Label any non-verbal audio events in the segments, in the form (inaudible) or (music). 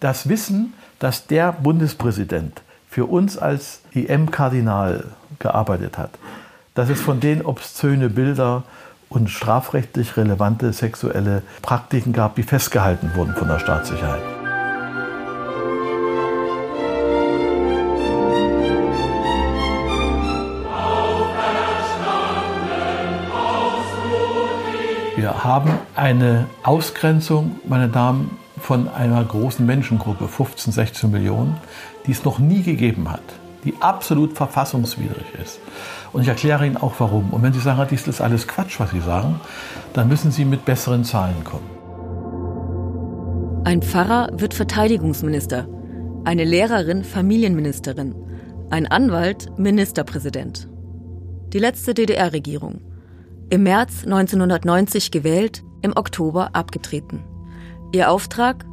Das Wissen, dass der Bundespräsident für uns als IM-Kardinal gearbeitet hat, dass es von denen obszöne Bilder und strafrechtlich relevante sexuelle Praktiken gab, die festgehalten wurden von der Staatssicherheit. Wir haben eine Ausgrenzung, meine Damen, von einer großen Menschengruppe, 15, 16 Millionen, die es noch nie gegeben hat, die absolut verfassungswidrig ist. Und ich erkläre Ihnen auch warum. Und wenn Sie sagen, dies ist alles Quatsch, was Sie sagen, dann müssen Sie mit besseren Zahlen kommen. Ein Pfarrer wird Verteidigungsminister, eine Lehrerin Familienministerin, ein Anwalt Ministerpräsident. Die letzte DDR-Regierung. Im März 1990 gewählt, im Oktober abgetreten. Ihr Auftrag?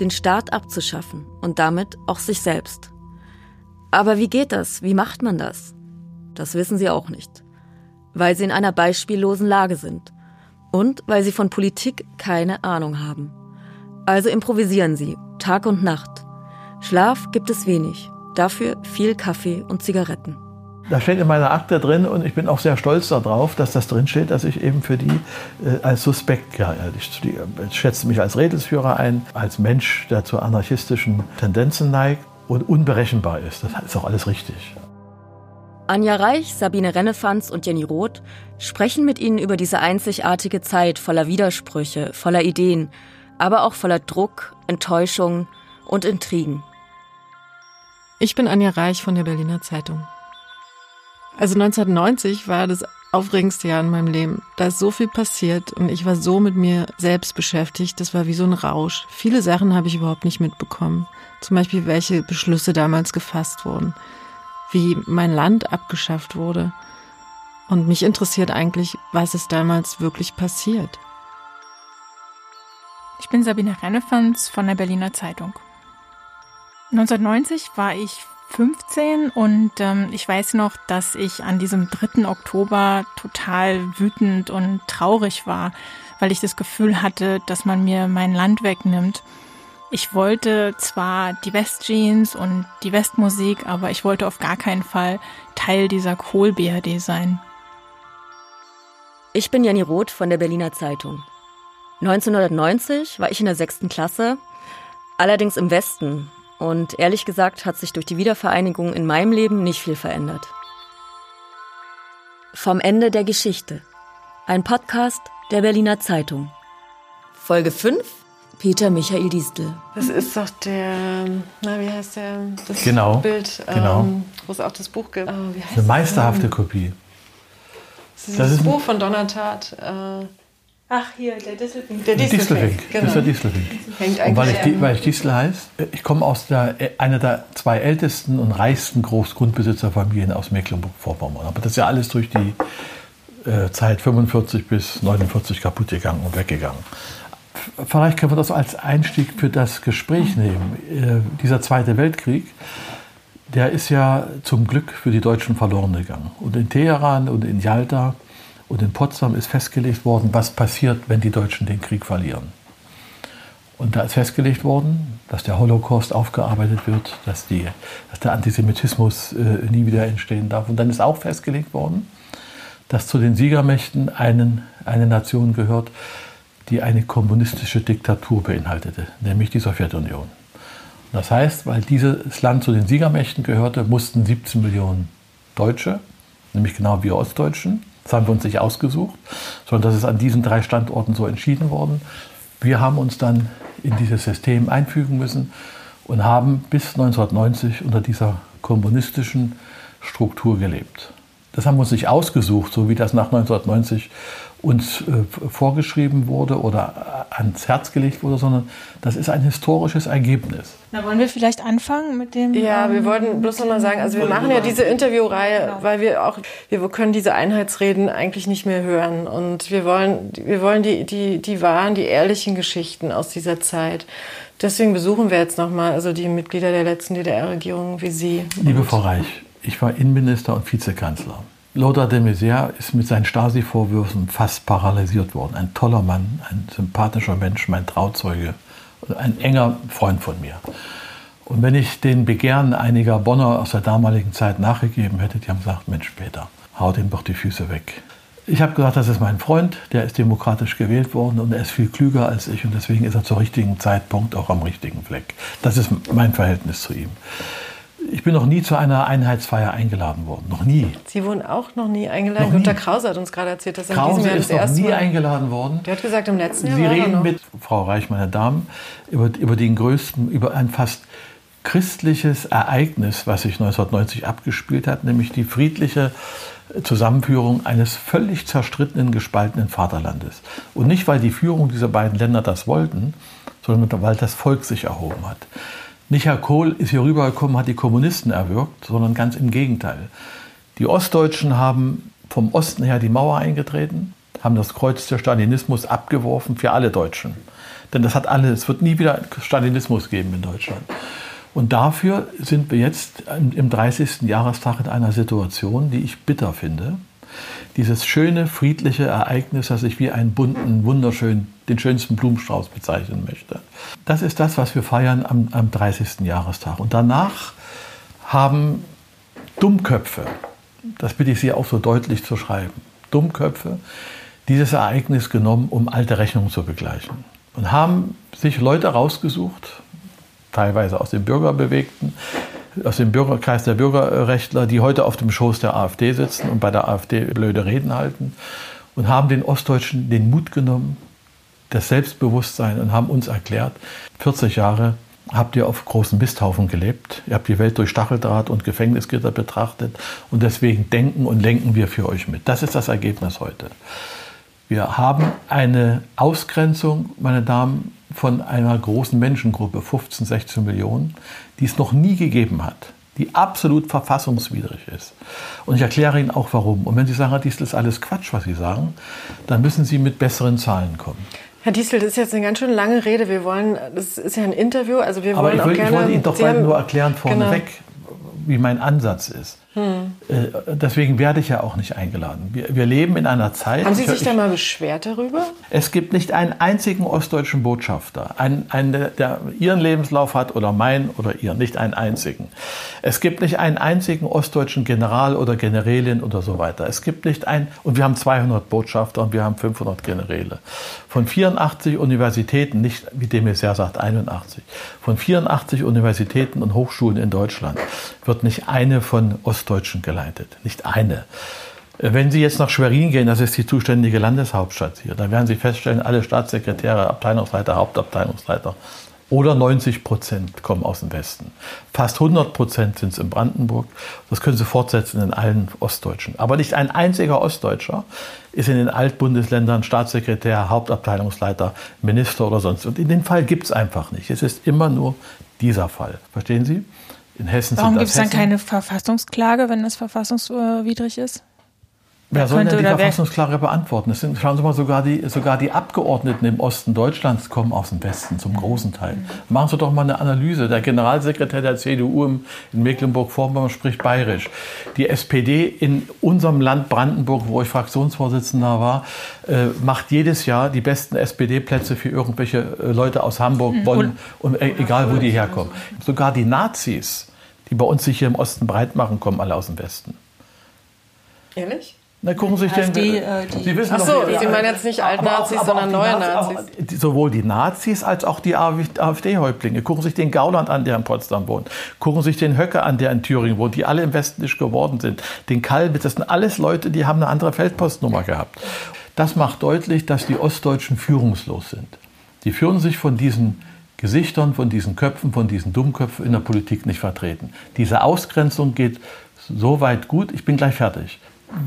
Den Staat abzuschaffen und damit auch sich selbst. Aber wie geht das? Wie macht man das? Das wissen sie auch nicht. Weil sie in einer beispiellosen Lage sind. Und weil sie von Politik keine Ahnung haben. Also improvisieren sie, Tag und Nacht. Schlaf gibt es wenig, dafür viel Kaffee und Zigaretten. Das steht in meiner Akte drin und ich bin auch sehr stolz darauf, dass das drin steht, dass ich eben für die äh, als Suspekt, ja, ich, ich schätze mich als Redelsführer ein, als Mensch, der zu anarchistischen Tendenzen neigt und unberechenbar ist. Das ist auch alles richtig. Anja Reich, Sabine Rennefanz und Jenny Roth sprechen mit Ihnen über diese einzigartige Zeit voller Widersprüche, voller Ideen, aber auch voller Druck, Enttäuschung und Intrigen. Ich bin Anja Reich von der Berliner Zeitung. Also 1990 war das aufregendste Jahr in meinem Leben. Da ist so viel passiert und ich war so mit mir selbst beschäftigt. Das war wie so ein Rausch. Viele Sachen habe ich überhaupt nicht mitbekommen. Zum Beispiel, welche Beschlüsse damals gefasst wurden, wie mein Land abgeschafft wurde. Und mich interessiert eigentlich, was ist damals wirklich passiert. Ich bin Sabine Rennefans von der Berliner Zeitung. 1990 war ich 15 und ähm, ich weiß noch, dass ich an diesem 3. Oktober total wütend und traurig war, weil ich das Gefühl hatte, dass man mir mein Land wegnimmt. Ich wollte zwar die Westjeans und die Westmusik, aber ich wollte auf gar keinen Fall Teil dieser Kohl-BRD sein. Ich bin Jenny Roth von der Berliner Zeitung. 1990 war ich in der sechsten Klasse, allerdings im Westen, und ehrlich gesagt hat sich durch die Wiedervereinigung in meinem Leben nicht viel verändert. Vom Ende der Geschichte. Ein Podcast der Berliner Zeitung. Folge 5. Peter Michael Diestel. Das ist doch der, na, wie heißt der? Das genau, Bild, genau. Ähm, wo es auch das Buch gibt. Oh, Eine meisterhafte Kopie. Das ist das, ist Buch von Donnertat. Äh, Ach, hier, der Distelfink. Der Distelfink, genau. Das ist der Distelfink. Hängt und weil ich, weil ich Distel heißt, ich komme aus der, einer der zwei ältesten und reichsten Großgrundbesitzerfamilien aus Mecklenburg-Vorpommern. Aber das ist ja alles durch die äh, Zeit 45 bis 49 kaputt gegangen und weggegangen. Vielleicht können wir das als Einstieg für das Gespräch nehmen. Äh, dieser Zweite Weltkrieg, der ist ja zum Glück für die Deutschen verloren gegangen. Und in Teheran und in Jalta und in Potsdam ist festgelegt worden, was passiert, wenn die Deutschen den Krieg verlieren. Und da ist festgelegt worden, dass der Holocaust aufgearbeitet wird, dass, die, dass der Antisemitismus äh, nie wieder entstehen darf. Und dann ist auch festgelegt worden, dass zu den Siegermächten einen, eine Nation gehört, die eine kommunistische Diktatur beinhaltete, nämlich die Sowjetunion. Das heißt, weil dieses Land zu den Siegermächten gehörte, mussten 17 Millionen Deutsche, nämlich genau wir Ostdeutschen, das haben wir uns nicht ausgesucht, sondern das ist an diesen drei Standorten so entschieden worden. Wir haben uns dann in dieses System einfügen müssen und haben bis 1990 unter dieser kommunistischen Struktur gelebt. Das haben wir uns nicht ausgesucht, so wie das nach 1990 uns äh, vorgeschrieben wurde oder äh, ans Herz gelegt wurde, sondern das ist ein historisches Ergebnis. Na, wollen wir vielleicht anfangen mit dem? Ja, ähm, wir wollten bloß noch mal sagen, also wir machen ja diese Interviewreihe, genau. weil wir auch, wir können diese Einheitsreden eigentlich nicht mehr hören und wir wollen, wir wollen die, die, die wahren, die ehrlichen Geschichten aus dieser Zeit. Deswegen besuchen wir jetzt noch mal also die Mitglieder der letzten DDR-Regierung wie Sie. Liebe Frau Reich, ich war Innenminister und Vizekanzler. Lothar de Maizière ist mit seinen Stasi-Vorwürfen fast paralysiert worden. Ein toller Mann, ein sympathischer Mensch, mein Trauzeuge ein enger Freund von mir. Und wenn ich den Begehren einiger Bonner aus der damaligen Zeit nachgegeben hätte, die haben gesagt, Mensch, Peter, hau dem doch die Füße weg. Ich habe gesagt, das ist mein Freund, der ist demokratisch gewählt worden und er ist viel klüger als ich und deswegen ist er zur richtigen Zeitpunkt auch am richtigen Fleck. Das ist mein Verhältnis zu ihm. Ich bin noch nie zu einer Einheitsfeier eingeladen worden. Noch nie. Sie wurden auch noch nie eingeladen. Noch Günter Krause hat uns gerade erzählt, dass er in diesem Jahr das erste ist noch nie eingeladen worden. Der hat gesagt, im letzten Jahr Sie reden mit Frau Reich, meine Damen, über, über den größten, über ein fast christliches Ereignis, was sich 1990 abgespielt hat, nämlich die friedliche Zusammenführung eines völlig zerstrittenen, gespaltenen Vaterlandes. Und nicht, weil die Führung dieser beiden Länder das wollten, sondern weil das Volk sich erhoben hat. Nicht Herr Kohl ist hier rübergekommen, hat die Kommunisten erwürgt, sondern ganz im Gegenteil. Die Ostdeutschen haben vom Osten her die Mauer eingetreten, haben das Kreuz des Stalinismus abgeworfen für alle Deutschen. Denn das hat alle, es wird nie wieder Stalinismus geben in Deutschland. Und dafür sind wir jetzt im 30. Jahrestag in einer Situation, die ich bitter finde. Dieses schöne, friedliche Ereignis, das ich wie einen bunten, wunderschönen, den schönsten Blumenstrauß bezeichnen möchte. Das ist das, was wir feiern am, am 30. Jahrestag. Und danach haben Dummköpfe, das bitte ich Sie auch so deutlich zu schreiben, Dummköpfe dieses Ereignis genommen, um alte Rechnungen zu begleichen. Und haben sich Leute rausgesucht, teilweise aus den Bürgerbewegten, aus dem Bürgerkreis der Bürgerrechtler, die heute auf dem Schoß der AfD sitzen und bei der AfD blöde Reden halten und haben den Ostdeutschen den Mut genommen, das Selbstbewusstsein und haben uns erklärt, 40 Jahre habt ihr auf großen Misthaufen gelebt, ihr habt die Welt durch Stacheldraht und Gefängnisgitter betrachtet und deswegen denken und lenken wir für euch mit. Das ist das Ergebnis heute. Wir haben eine Ausgrenzung, meine Damen, von einer großen Menschengruppe, 15, 16 Millionen, die es noch nie gegeben hat, die absolut verfassungswidrig ist. Und ich erkläre Ihnen auch warum. Und wenn Sie sagen, dies ist alles Quatsch, was Sie sagen, dann müssen Sie mit besseren Zahlen kommen. Herr Diesel, das ist jetzt eine ganz schön lange Rede. Wir wollen, das ist ja ein Interview, also wir Aber wollen ich, will, auch gerne. Ich wollte Ihnen doch nur erklären vorneweg, genau. wie mein Ansatz ist. Hm. Deswegen werde ich ja auch nicht eingeladen. Wir, wir leben in einer Zeit. Haben Sie sich ich, da mal beschwert darüber? Es gibt nicht einen einzigen ostdeutschen Botschafter, einen, einen, der Ihren Lebenslauf hat oder meinen oder Ihren, nicht einen einzigen. Es gibt nicht einen einzigen ostdeutschen General oder Generälin oder so weiter. Es gibt nicht ein, und wir haben 200 Botschafter und wir haben 500 Generäle. Von 84 Universitäten, nicht wie dem es ja sagt 81, von 84 Universitäten und Hochschulen in Deutschland wird nicht eine von Ostdeutschen Ostdeutschen geleitet, nicht eine. Wenn Sie jetzt nach Schwerin gehen, das ist die zuständige Landeshauptstadt hier, dann werden Sie feststellen, alle Staatssekretäre, Abteilungsleiter, Hauptabteilungsleiter oder 90 Prozent kommen aus dem Westen. Fast 100 Prozent sind es in Brandenburg. Das können Sie fortsetzen in allen Ostdeutschen. Aber nicht ein einziger Ostdeutscher ist in den Altbundesländern Staatssekretär, Hauptabteilungsleiter, Minister oder sonst. Und in den Fall gibt es einfach nicht. Es ist immer nur dieser Fall. Verstehen Sie? In Hessen Warum gibt es dann keine Verfassungsklage, wenn das verfassungswidrig ist? Wer soll denn die Verfassungsklage beantworten? Das sind, schauen Sie mal, sogar die, sogar die Abgeordneten im Osten Deutschlands kommen aus dem Westen, zum großen Teil. Machen Sie doch mal eine Analyse. Der Generalsekretär der CDU in Mecklenburg-Vorpommern spricht bayerisch. Die SPD in unserem Land Brandenburg, wo ich Fraktionsvorsitzender war, äh, macht jedes Jahr die besten SPD-Plätze für irgendwelche äh, Leute aus Hamburg, mhm. Bonn, und, äh, egal wo die herkommen. Sogar die Nazis, die bei uns sich hier im Osten breit machen, kommen alle aus dem Westen. Ehrlich? Na, gucken Sie sich den. Die, äh, die Sie wissen Ach so, doch, Sie meinen jetzt nicht Altnazis, sondern neue Nazis. Nazis. sowohl die Nazis als auch die AfD-Häuptlinge. Gucken Sie sich den Gauland an, der in Potsdam wohnt. Gucken Sie sich den Höcke an, der in Thüringen wohnt, die alle im Westen nicht geworden sind. Den Kalbitz, das sind alles Leute, die haben eine andere Feldpostnummer gehabt. Das macht deutlich, dass die Ostdeutschen führungslos sind. Die führen sich von diesen Gesichtern, von diesen Köpfen, von diesen Dummköpfen in der Politik nicht vertreten. Diese Ausgrenzung geht so weit gut, ich bin gleich fertig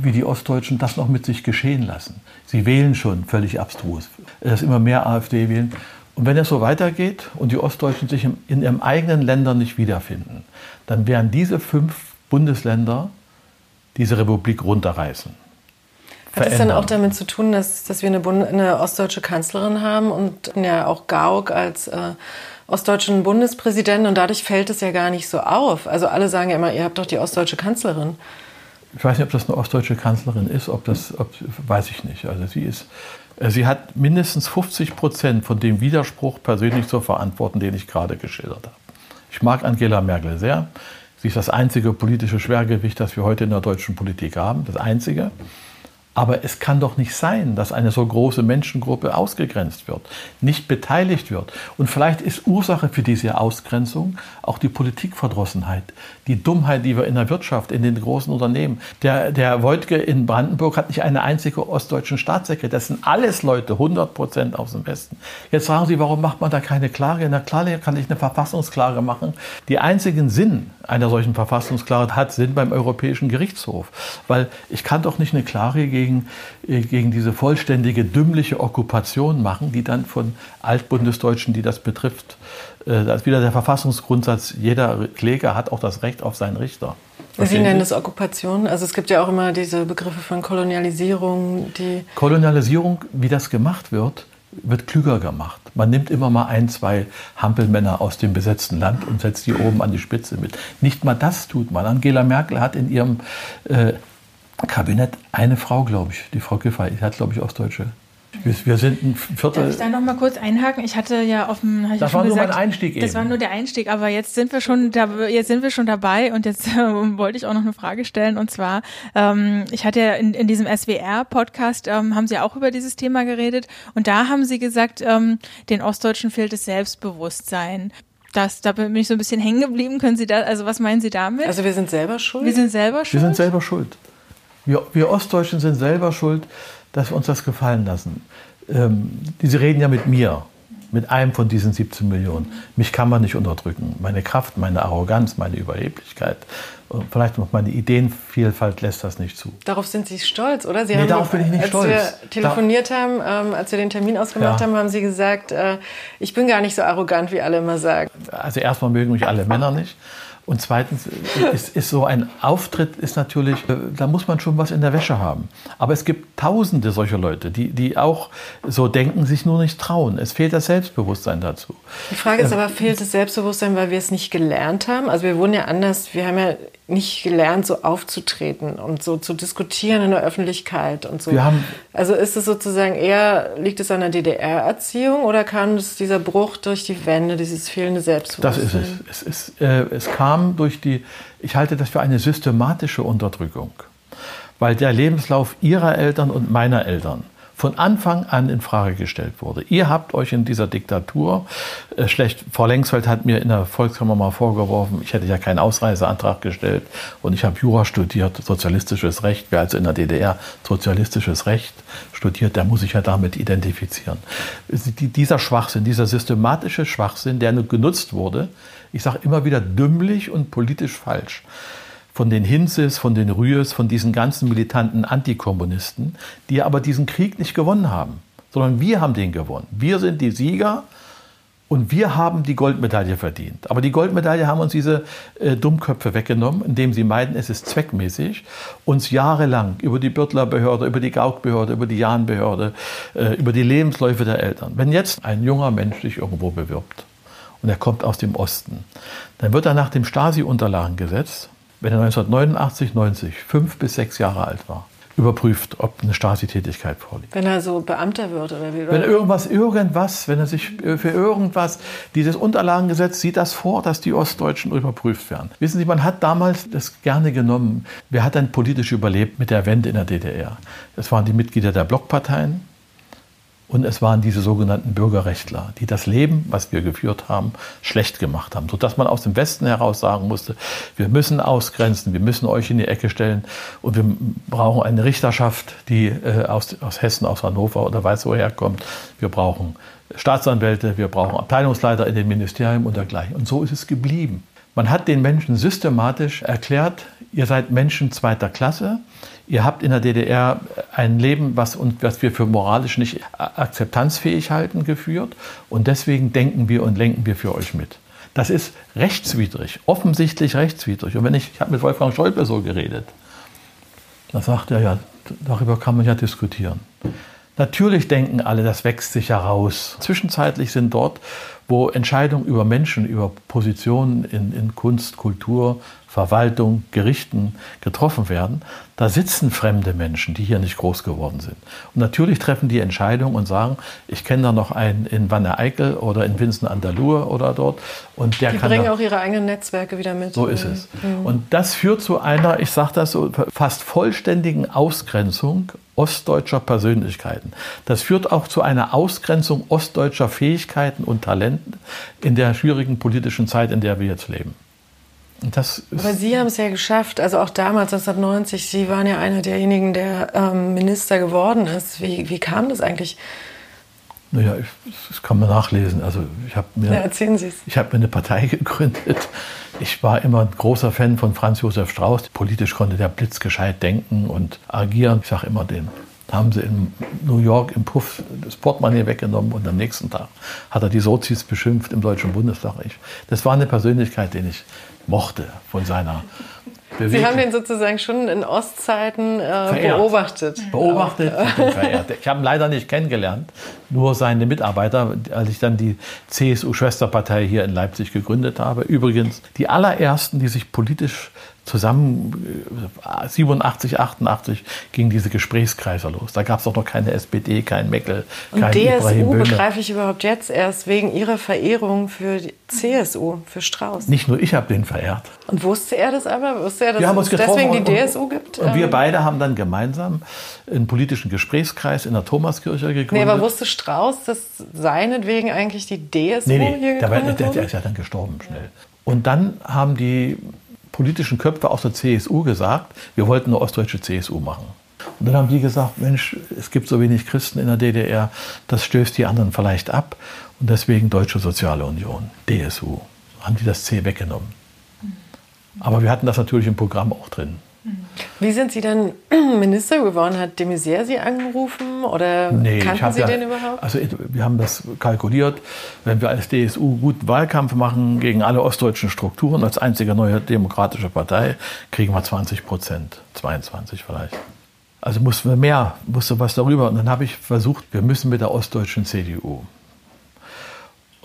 wie die Ostdeutschen das noch mit sich geschehen lassen. Sie wählen schon völlig abstrus, dass immer mehr AfD wählen. Und wenn es so weitergeht und die Ostdeutschen sich in ihren eigenen Ländern nicht wiederfinden, dann werden diese fünf Bundesländer diese Republik runterreißen. Hat es dann auch damit zu tun, dass, dass wir eine, Bund eine ostdeutsche Kanzlerin haben und ja auch Gauck als äh, ostdeutschen Bundespräsidenten und dadurch fällt es ja gar nicht so auf. Also alle sagen ja immer, ihr habt doch die ostdeutsche Kanzlerin. Ich weiß nicht, ob das eine ostdeutsche Kanzlerin ist, ob das, ob, weiß ich nicht. Also sie ist, äh, sie hat mindestens 50 Prozent von dem Widerspruch persönlich zu verantworten, den ich gerade geschildert habe. Ich mag Angela Merkel sehr. Sie ist das einzige politische Schwergewicht, das wir heute in der deutschen Politik haben. Das einzige. Aber es kann doch nicht sein, dass eine so große Menschengruppe ausgegrenzt wird, nicht beteiligt wird. Und vielleicht ist Ursache für diese Ausgrenzung auch die Politikverdrossenheit, die Dummheit, die wir in der Wirtschaft, in den großen Unternehmen. Der, der Wojtke in Brandenburg hat nicht eine einzige ostdeutschen Staatssekretär. Das sind alles Leute, 100 Prozent aus dem Westen. Jetzt fragen Sie, warum macht man da keine Klage? Na klar kann ich eine Verfassungsklage machen. Die einzigen Sinn einer solchen Verfassungsklage hat Sinn beim Europäischen Gerichtshof. Weil ich kann doch nicht eine Klage gegen äh, gegen diese vollständige, dümmliche Okkupation machen, die dann von Altbundesdeutschen, die das betrifft, äh, das ist wieder der Verfassungsgrundsatz, jeder Kläger hat auch das Recht auf seinen Richter. Sie nennen das Okkupation. Also es gibt ja auch immer diese Begriffe von Kolonialisierung, die. Kolonialisierung, wie das gemacht wird, wird klüger gemacht. Man nimmt immer mal ein, zwei Hampelmänner aus dem besetzten Land und setzt die oben an die Spitze mit. Nicht mal das tut man. Angela Merkel hat in ihrem äh, Kabinett eine Frau, glaube ich, die Frau Giffey, die hat, glaube ich, Ostdeutsche. Wir, sind ein Viertel. Darf ich da noch mal kurz einhaken? Ich hatte ja auf dem. Das war nur gesagt, mein Einstieg Das eben. war nur der Einstieg, aber jetzt sind wir schon, da, jetzt sind wir schon dabei und jetzt äh, (laughs) wollte ich auch noch eine Frage stellen und zwar, ähm, ich hatte ja in, in diesem SWR-Podcast ähm, haben Sie auch über dieses Thema geredet und da haben Sie gesagt, ähm, den Ostdeutschen fehlt das Selbstbewusstsein. Das, da bin ich so ein bisschen hängen geblieben. Können Sie da, also was meinen Sie damit? Also wir sind selber schuld. Wir sind selber schuld. Wir sind selber schuld. Wir, wir Ostdeutschen sind selber schuld, dass wir uns das gefallen lassen. Ähm, Sie reden ja mit mir, mit einem von diesen 17 Millionen. Mich kann man nicht unterdrücken. Meine Kraft, meine Arroganz, meine Überheblichkeit, und vielleicht noch meine Ideenvielfalt lässt das nicht zu. Darauf sind Sie stolz, oder? Sie nee, haben darauf bin ich nicht als stolz. Als wir telefoniert da haben, ähm, als wir den Termin ausgemacht ja. haben, haben Sie gesagt, äh, ich bin gar nicht so arrogant, wie alle immer sagen. Also erstmal mögen mich alle Männer nicht. Und zweitens ist, ist, so ein Auftritt ist natürlich, äh, da muss man schon was in der Wäsche haben. Aber es gibt tausende solcher Leute, die, die auch so denken, sich nur nicht trauen. Es fehlt das Selbstbewusstsein dazu. Die Frage ist aber, fehlt das Selbstbewusstsein, weil wir es nicht gelernt haben? Also wir wurden ja anders, wir haben ja nicht gelernt, so aufzutreten und so zu diskutieren in der Öffentlichkeit und so. Also ist es sozusagen eher, liegt es an der DDR-Erziehung oder kam es dieser Bruch durch die Wände, dieses fehlende Selbstbewusstsein? Das ist es. Es, ist, äh, es kam durch die, ich halte das für eine systematische Unterdrückung, weil der Lebenslauf ihrer Eltern und meiner Eltern von Anfang an in Frage gestellt wurde. Ihr habt euch in dieser Diktatur äh, schlecht. Frau Lengsfeld hat mir in der Volkskammer mal vorgeworfen, ich hätte ja keinen Ausreiseantrag gestellt und ich habe Jura studiert, sozialistisches Recht. Wer also in der DDR sozialistisches Recht studiert, der muss sich ja damit identifizieren. Dieser Schwachsinn, dieser systematische Schwachsinn, der genutzt wurde, ich sage immer wieder dümmlich und politisch falsch von den Hinzes, von den Rühes, von diesen ganzen militanten Antikommunisten, die aber diesen Krieg nicht gewonnen haben, sondern wir haben den gewonnen. Wir sind die Sieger und wir haben die Goldmedaille verdient. Aber die Goldmedaille haben uns diese äh, Dummköpfe weggenommen, indem sie meiden, es ist zweckmäßig, uns jahrelang über die Bürtlerbehörde, über die Gaukbehörde, über die Jahnbehörde, äh, über die Lebensläufe der Eltern. Wenn jetzt ein junger Mensch sich irgendwo bewirbt und er kommt aus dem Osten, dann wird er nach dem Stasi-Unterlagengesetz wenn er 1989, 90, fünf bis sechs Jahre alt war, überprüft, ob eine Stasi-Tätigkeit vorliegt. Wenn er so Beamter wird oder wie? Wenn irgendwas, irgendwas, wenn er sich für irgendwas, dieses Unterlagengesetz sieht das vor, dass die Ostdeutschen überprüft werden. Wissen Sie, man hat damals das gerne genommen. Wer hat dann politisch überlebt mit der Wende in der DDR? Das waren die Mitglieder der Blockparteien, und es waren diese sogenannten Bürgerrechtler, die das Leben, was wir geführt haben, schlecht gemacht haben, sodass man aus dem Westen heraus sagen musste, wir müssen ausgrenzen, wir müssen euch in die Ecke stellen und wir brauchen eine Richterschaft, die äh, aus, aus Hessen, aus Hannover oder weiß woher kommt. Wir brauchen Staatsanwälte, wir brauchen Abteilungsleiter in den Ministerien und dergleichen. Und so ist es geblieben. Man hat den Menschen systematisch erklärt, ihr seid Menschen zweiter Klasse, ihr habt in der DDR ein Leben, was, uns, was wir für moralisch nicht akzeptanzfähig halten, geführt und deswegen denken wir und lenken wir für euch mit. Das ist rechtswidrig, offensichtlich rechtswidrig. Und wenn ich, ich habe mit Wolfgang Schäuble so geredet, da sagt er ja, darüber kann man ja diskutieren. Natürlich denken alle, das wächst sich heraus. Zwischenzeitlich sind dort wo Entscheidungen über Menschen, über Positionen in, in Kunst, Kultur, Verwaltung, Gerichten getroffen werden, da sitzen fremde Menschen, die hier nicht groß geworden sind. Und natürlich treffen die Entscheidungen und sagen, ich kenne da noch einen in Wanne Eickel oder in Vincent an der Luhe oder dort. Und der die kann bringen auch ihre eigenen Netzwerke wieder mit. so ist es. Und das führt zu einer, ich sage das so, fast vollständigen Ausgrenzung ostdeutscher Persönlichkeiten. Das führt auch zu einer Ausgrenzung ostdeutscher Fähigkeiten und Talenten in der schwierigen politischen Zeit, in der wir jetzt leben. Aber Sie haben es ja geschafft, also auch damals, 1990, Sie waren ja einer derjenigen, der ähm, Minister geworden ist. Wie, wie kam das eigentlich? Naja, ich, das kann man nachlesen. Also ich habe mir, Ja, erzählen Sie es. ich habe mir eine Partei (laughs) gegründet. Ich war immer ein großer Fan von Franz Josef Strauß. Politisch konnte der blitzgescheit denken und agieren. Ich sage immer, den haben sie in New York im Puff das Portemonnaie weggenommen und am nächsten Tag hat er die Sozis beschimpft im Deutschen Bundestag. Ich, das war eine Persönlichkeit, den ich mochte von seiner Bewegung. Sie haben den sozusagen schon in Ostzeiten äh, beobachtet. beobachtet und verehrt. Ich habe ihn leider nicht kennengelernt, nur seine Mitarbeiter, als ich dann die CSU-Schwesterpartei hier in Leipzig gegründet habe. Übrigens die allerersten, die sich politisch zusammen äh, 87, 88 ging diese Gesprächskreise los. Da gab es auch noch keine SPD, kein Meckel, Und kein Ibrahim DSU Böhme. begreife ich überhaupt jetzt erst wegen Ihrer Verehrung für die CSU, für Strauß. Nicht nur ich habe den verehrt. Und wusste er das aber? Wusste er, dass Wir haben uns es deswegen die DSU gibt? Und wir Ähm, beide haben dann gemeinsam einen politischen Gesprächskreis in der Thomaskirche gegründet. Nee, aber wusste Strauß, dass seinetwegen eigentlich die DSU Nee, nee, hier der, der, der wurde? ist ja dann gestorben schnell. Und dann haben die politischen Köpfe aus der CSU gesagt, wir wollten eine ostdeutsche CSU machen. Und dann haben die gesagt, Mensch, es gibt so wenig Christen in der DDR, das stößt die anderen vielleicht ab. Und deswegen Deutsche Soziale Union, DSU, haben die das C weggenommen. Aber wir hatten das natürlich im Programm auch drin. Wie sind Sie dann (clears throat) Minister geworden? Hat de Maizière Sie angerufen oder Nee, kannten Sie ja, den überhaupt? Also wir haben das kalkuliert, wenn wir als DSU guten Wahlkampf machen gegen alle ostdeutschen Strukturen, als einzige neue demokratische Partei, kriegen wir 20 Prozent, 22 vielleicht. Also mussten wir mehr, musste was darüber. Und dann habe ich versucht, wir müssen mit der ostdeutschen CDU.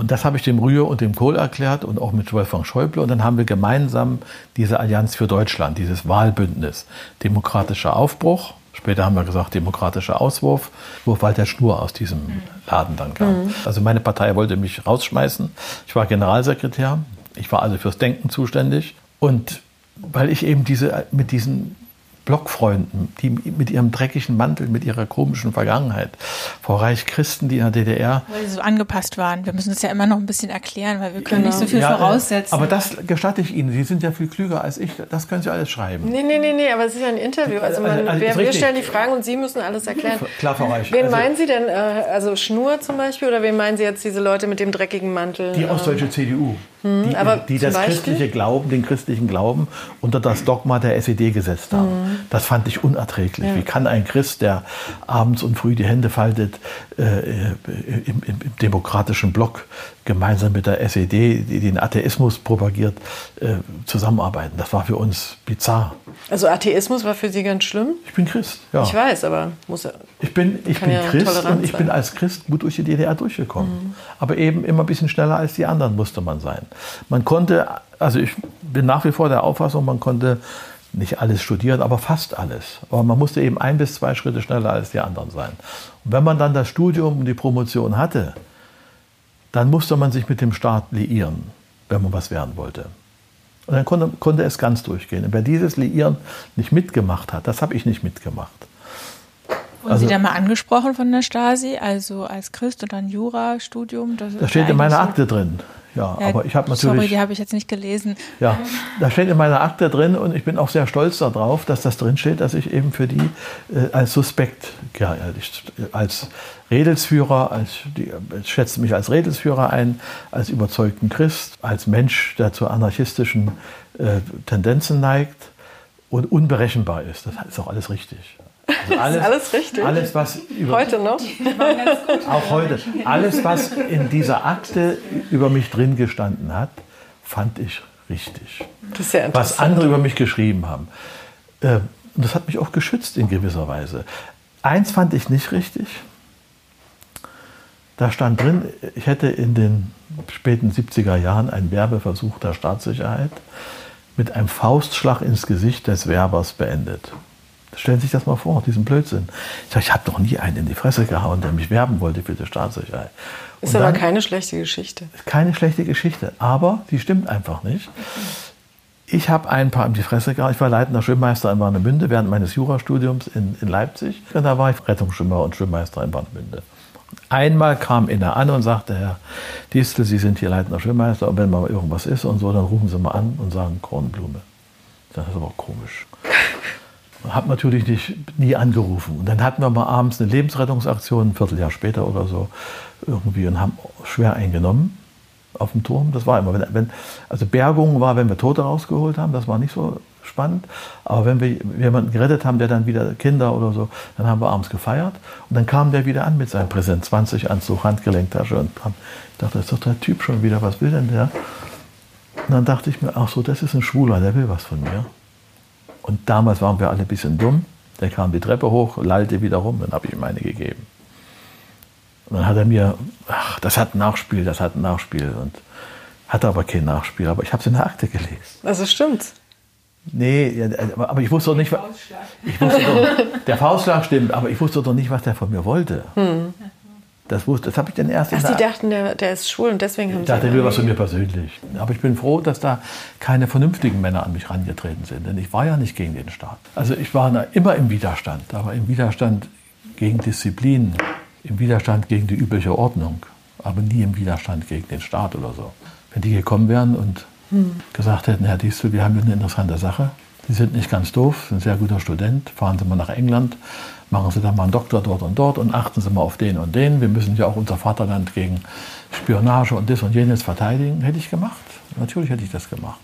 Und das habe ich dem Rühe und dem Kohl erklärt und auch mit Wolfgang Schäuble. Und dann haben wir gemeinsam diese Allianz für Deutschland, dieses Wahlbündnis, demokratischer Aufbruch. Später haben wir gesagt, demokratischer Auswurf, wo Walter Schnur aus diesem Laden dann kam. Also meine Partei wollte mich rausschmeißen. Ich war Generalsekretär. Ich war also fürs Denken zuständig. Und weil ich eben diese, mit diesen Blockfreunden, die mit ihrem dreckigen Mantel, mit ihrer komischen Vergangenheit, Frau Reich Christen, die in der DDR Weil sie so angepasst waren. Wir müssen es ja immer noch ein bisschen erklären, weil wir können Genau. nicht so viel Ja, äh, voraussetzen. Aber das gestatte ich Ihnen. Sie sind ja viel klüger als ich. Das können Sie alles schreiben. Nee, nee, nee, nee, aber es ist ja ein Interview. Also, man, Also, also, wir, wir stellen die Fragen und Sie müssen alles erklären. Klar, Frau Reich. Wen Also, meinen Sie denn? Also Schnur zum Beispiel oder wen meinen Sie jetzt diese Leute mit dem dreckigen Mantel? Die ostdeutsche CDU, Hm, die zum das Beispiel? christliche Glauben, den christlichen Glauben unter das Dogma der SED gesetzt haben. Hm. Das fand ich unerträglich. Wie kann ein Christ, der abends und früh die Hände faltet, äh, äh, im, im, im demokratischen Block gemeinsam mit der SED, die den Atheismus propagiert, äh, zusammenarbeiten? Das war für uns bizarr. Also Atheismus war für Sie ganz schlimm? Ich bin Christ, ja. Ich weiß, aber muss er. Ich bin, ich bin ja Christ und ich sein. bin als Christ gut durch die DDR durchgekommen. Aber eben immer ein bisschen schneller als die anderen musste man sein. Man konnte, also ich bin nach wie vor der Auffassung, man konnte nicht alles studieren, aber fast alles. Aber man musste eben ein bis zwei Schritte schneller als die anderen sein. Und wenn man dann das Studium und die Promotion hatte, dann musste man sich mit dem Staat liieren, wenn man was werden wollte. Und dann konnte, konnte es ganz durchgehen. Und wer dieses Liieren nicht mitgemacht hat, das habe ich nicht mitgemacht. Wurden also- Sie da mal angesprochen von der Stasi, also als Christ und dann Jurastudium? Das, Das steht in meiner Akte drin. Ja, Ja, aber ich habe Sorry, natürlich. die habe ich jetzt nicht gelesen. Ja, da steht in meiner Akte drin und ich bin auch sehr stolz darauf, dass das drin steht, dass ich eben für die äh, als Suspekt, ja, als Redelsführer, als, die, ich schätze mich als Redelsführer ein, als überzeugten Christ, als Mensch, der zu anarchistischen äh, Tendenzen neigt und unberechenbar ist. Das ist auch alles richtig. Also alles, alles richtig? Alles, was über, Heute noch? (laughs) auch heute. Alles, was in dieser Akte über mich drin gestanden hat, fand ich richtig. Das ist ja Was interessant. andere über mich geschrieben haben. Äh, Und das hat mich auch geschützt in gewisser Weise. Eins fand ich nicht richtig. Da stand drin, ich hätte in den späten 70er Jahren einen Werbeversuch der Staatssicherheit mit einem Faustschlag ins Gesicht des Werbers beendet. Stellen Sie sich das mal vor, diesen Blödsinn. Ich sage, ich habe doch nie einen in die Fresse gehauen, der mich werben wollte für die Staatssicherheit. Ist aber keine schlechte Geschichte. Keine schlechte Geschichte, aber die stimmt einfach nicht. Ich habe ein paar in die Fresse gehauen. Ich war leitender Schwimmmeister in Warnemünde während meines Jurastudiums in, in Leipzig. Und da war ich Rettungsschwimmer und Schwimmmeister in Warnemünde. Einmal kam einer an und sagte, Herr Distel, Sie sind hier leitender Schwimmmeister und wenn mal irgendwas ist und so, dann rufen Sie mal an und sagen Kornblume. Das ist aber komisch. Habe natürlich nicht, nie angerufen. Und dann hatten wir mal abends eine Lebensrettungsaktion, ein Vierteljahr später oder so, irgendwie und haben schwer eingenommen auf dem Turm. Das war immer, wenn, wenn, also Bergung war, wenn wir Tote rausgeholt haben, das war nicht so spannend. Aber wenn wir jemanden gerettet haben, der dann wieder Kinder oder so, dann haben wir abends gefeiert. Und dann kam der wieder an mit seinem Präsent, 20 Anzug, Handgelenktasche. Und ich dachte, das ist doch der Typ schon wieder, was will denn der? Und dann dachte ich mir, ach so, das ist ein Schwuler, der will was von mir. Und damals waren wir alle ein bisschen dumm. Der kam die Treppe hoch, lallte wieder rum, dann habe ich ihm eine gegeben. Und dann hat er mir, ach, das hat ein Nachspiel, das hat ein Nachspiel. Und hatte aber kein Nachspiel, aber ich habe es in der Akte gelesen. Also stimmt. Nee, aber ich wusste doch nicht, ich wusste doch, der Faustschlag stimmt, aber ich wusste doch nicht, was der von mir wollte. Hm. Das, das habe ich dann erst. Ach, Sie dachten, der, der ist schwul und deswegen haben ich dachte, Sie. Ich dachte, was von mir persönlich. Aber ich bin froh, dass da keine vernünftigen Männer an mich rangetreten sind, denn ich war ja nicht gegen den Staat. Also ich war immer im Widerstand, aber im Widerstand gegen Disziplin, im Widerstand gegen die übliche Ordnung, aber nie im Widerstand gegen den Staat oder so. Wenn die gekommen wären und hm. gesagt hätten, Herr Diestel, wir haben hier eine interessante Sache. Sie sind nicht ganz doof, sind ein sehr guter Student, fahren Sie mal nach England, machen Sie dann mal einen Doktor dort und dort und achten Sie mal auf den und den. Wir müssen ja auch unser Vaterland gegen Spionage und das und jenes verteidigen. Hätte ich gemacht. Natürlich hätte ich das gemacht.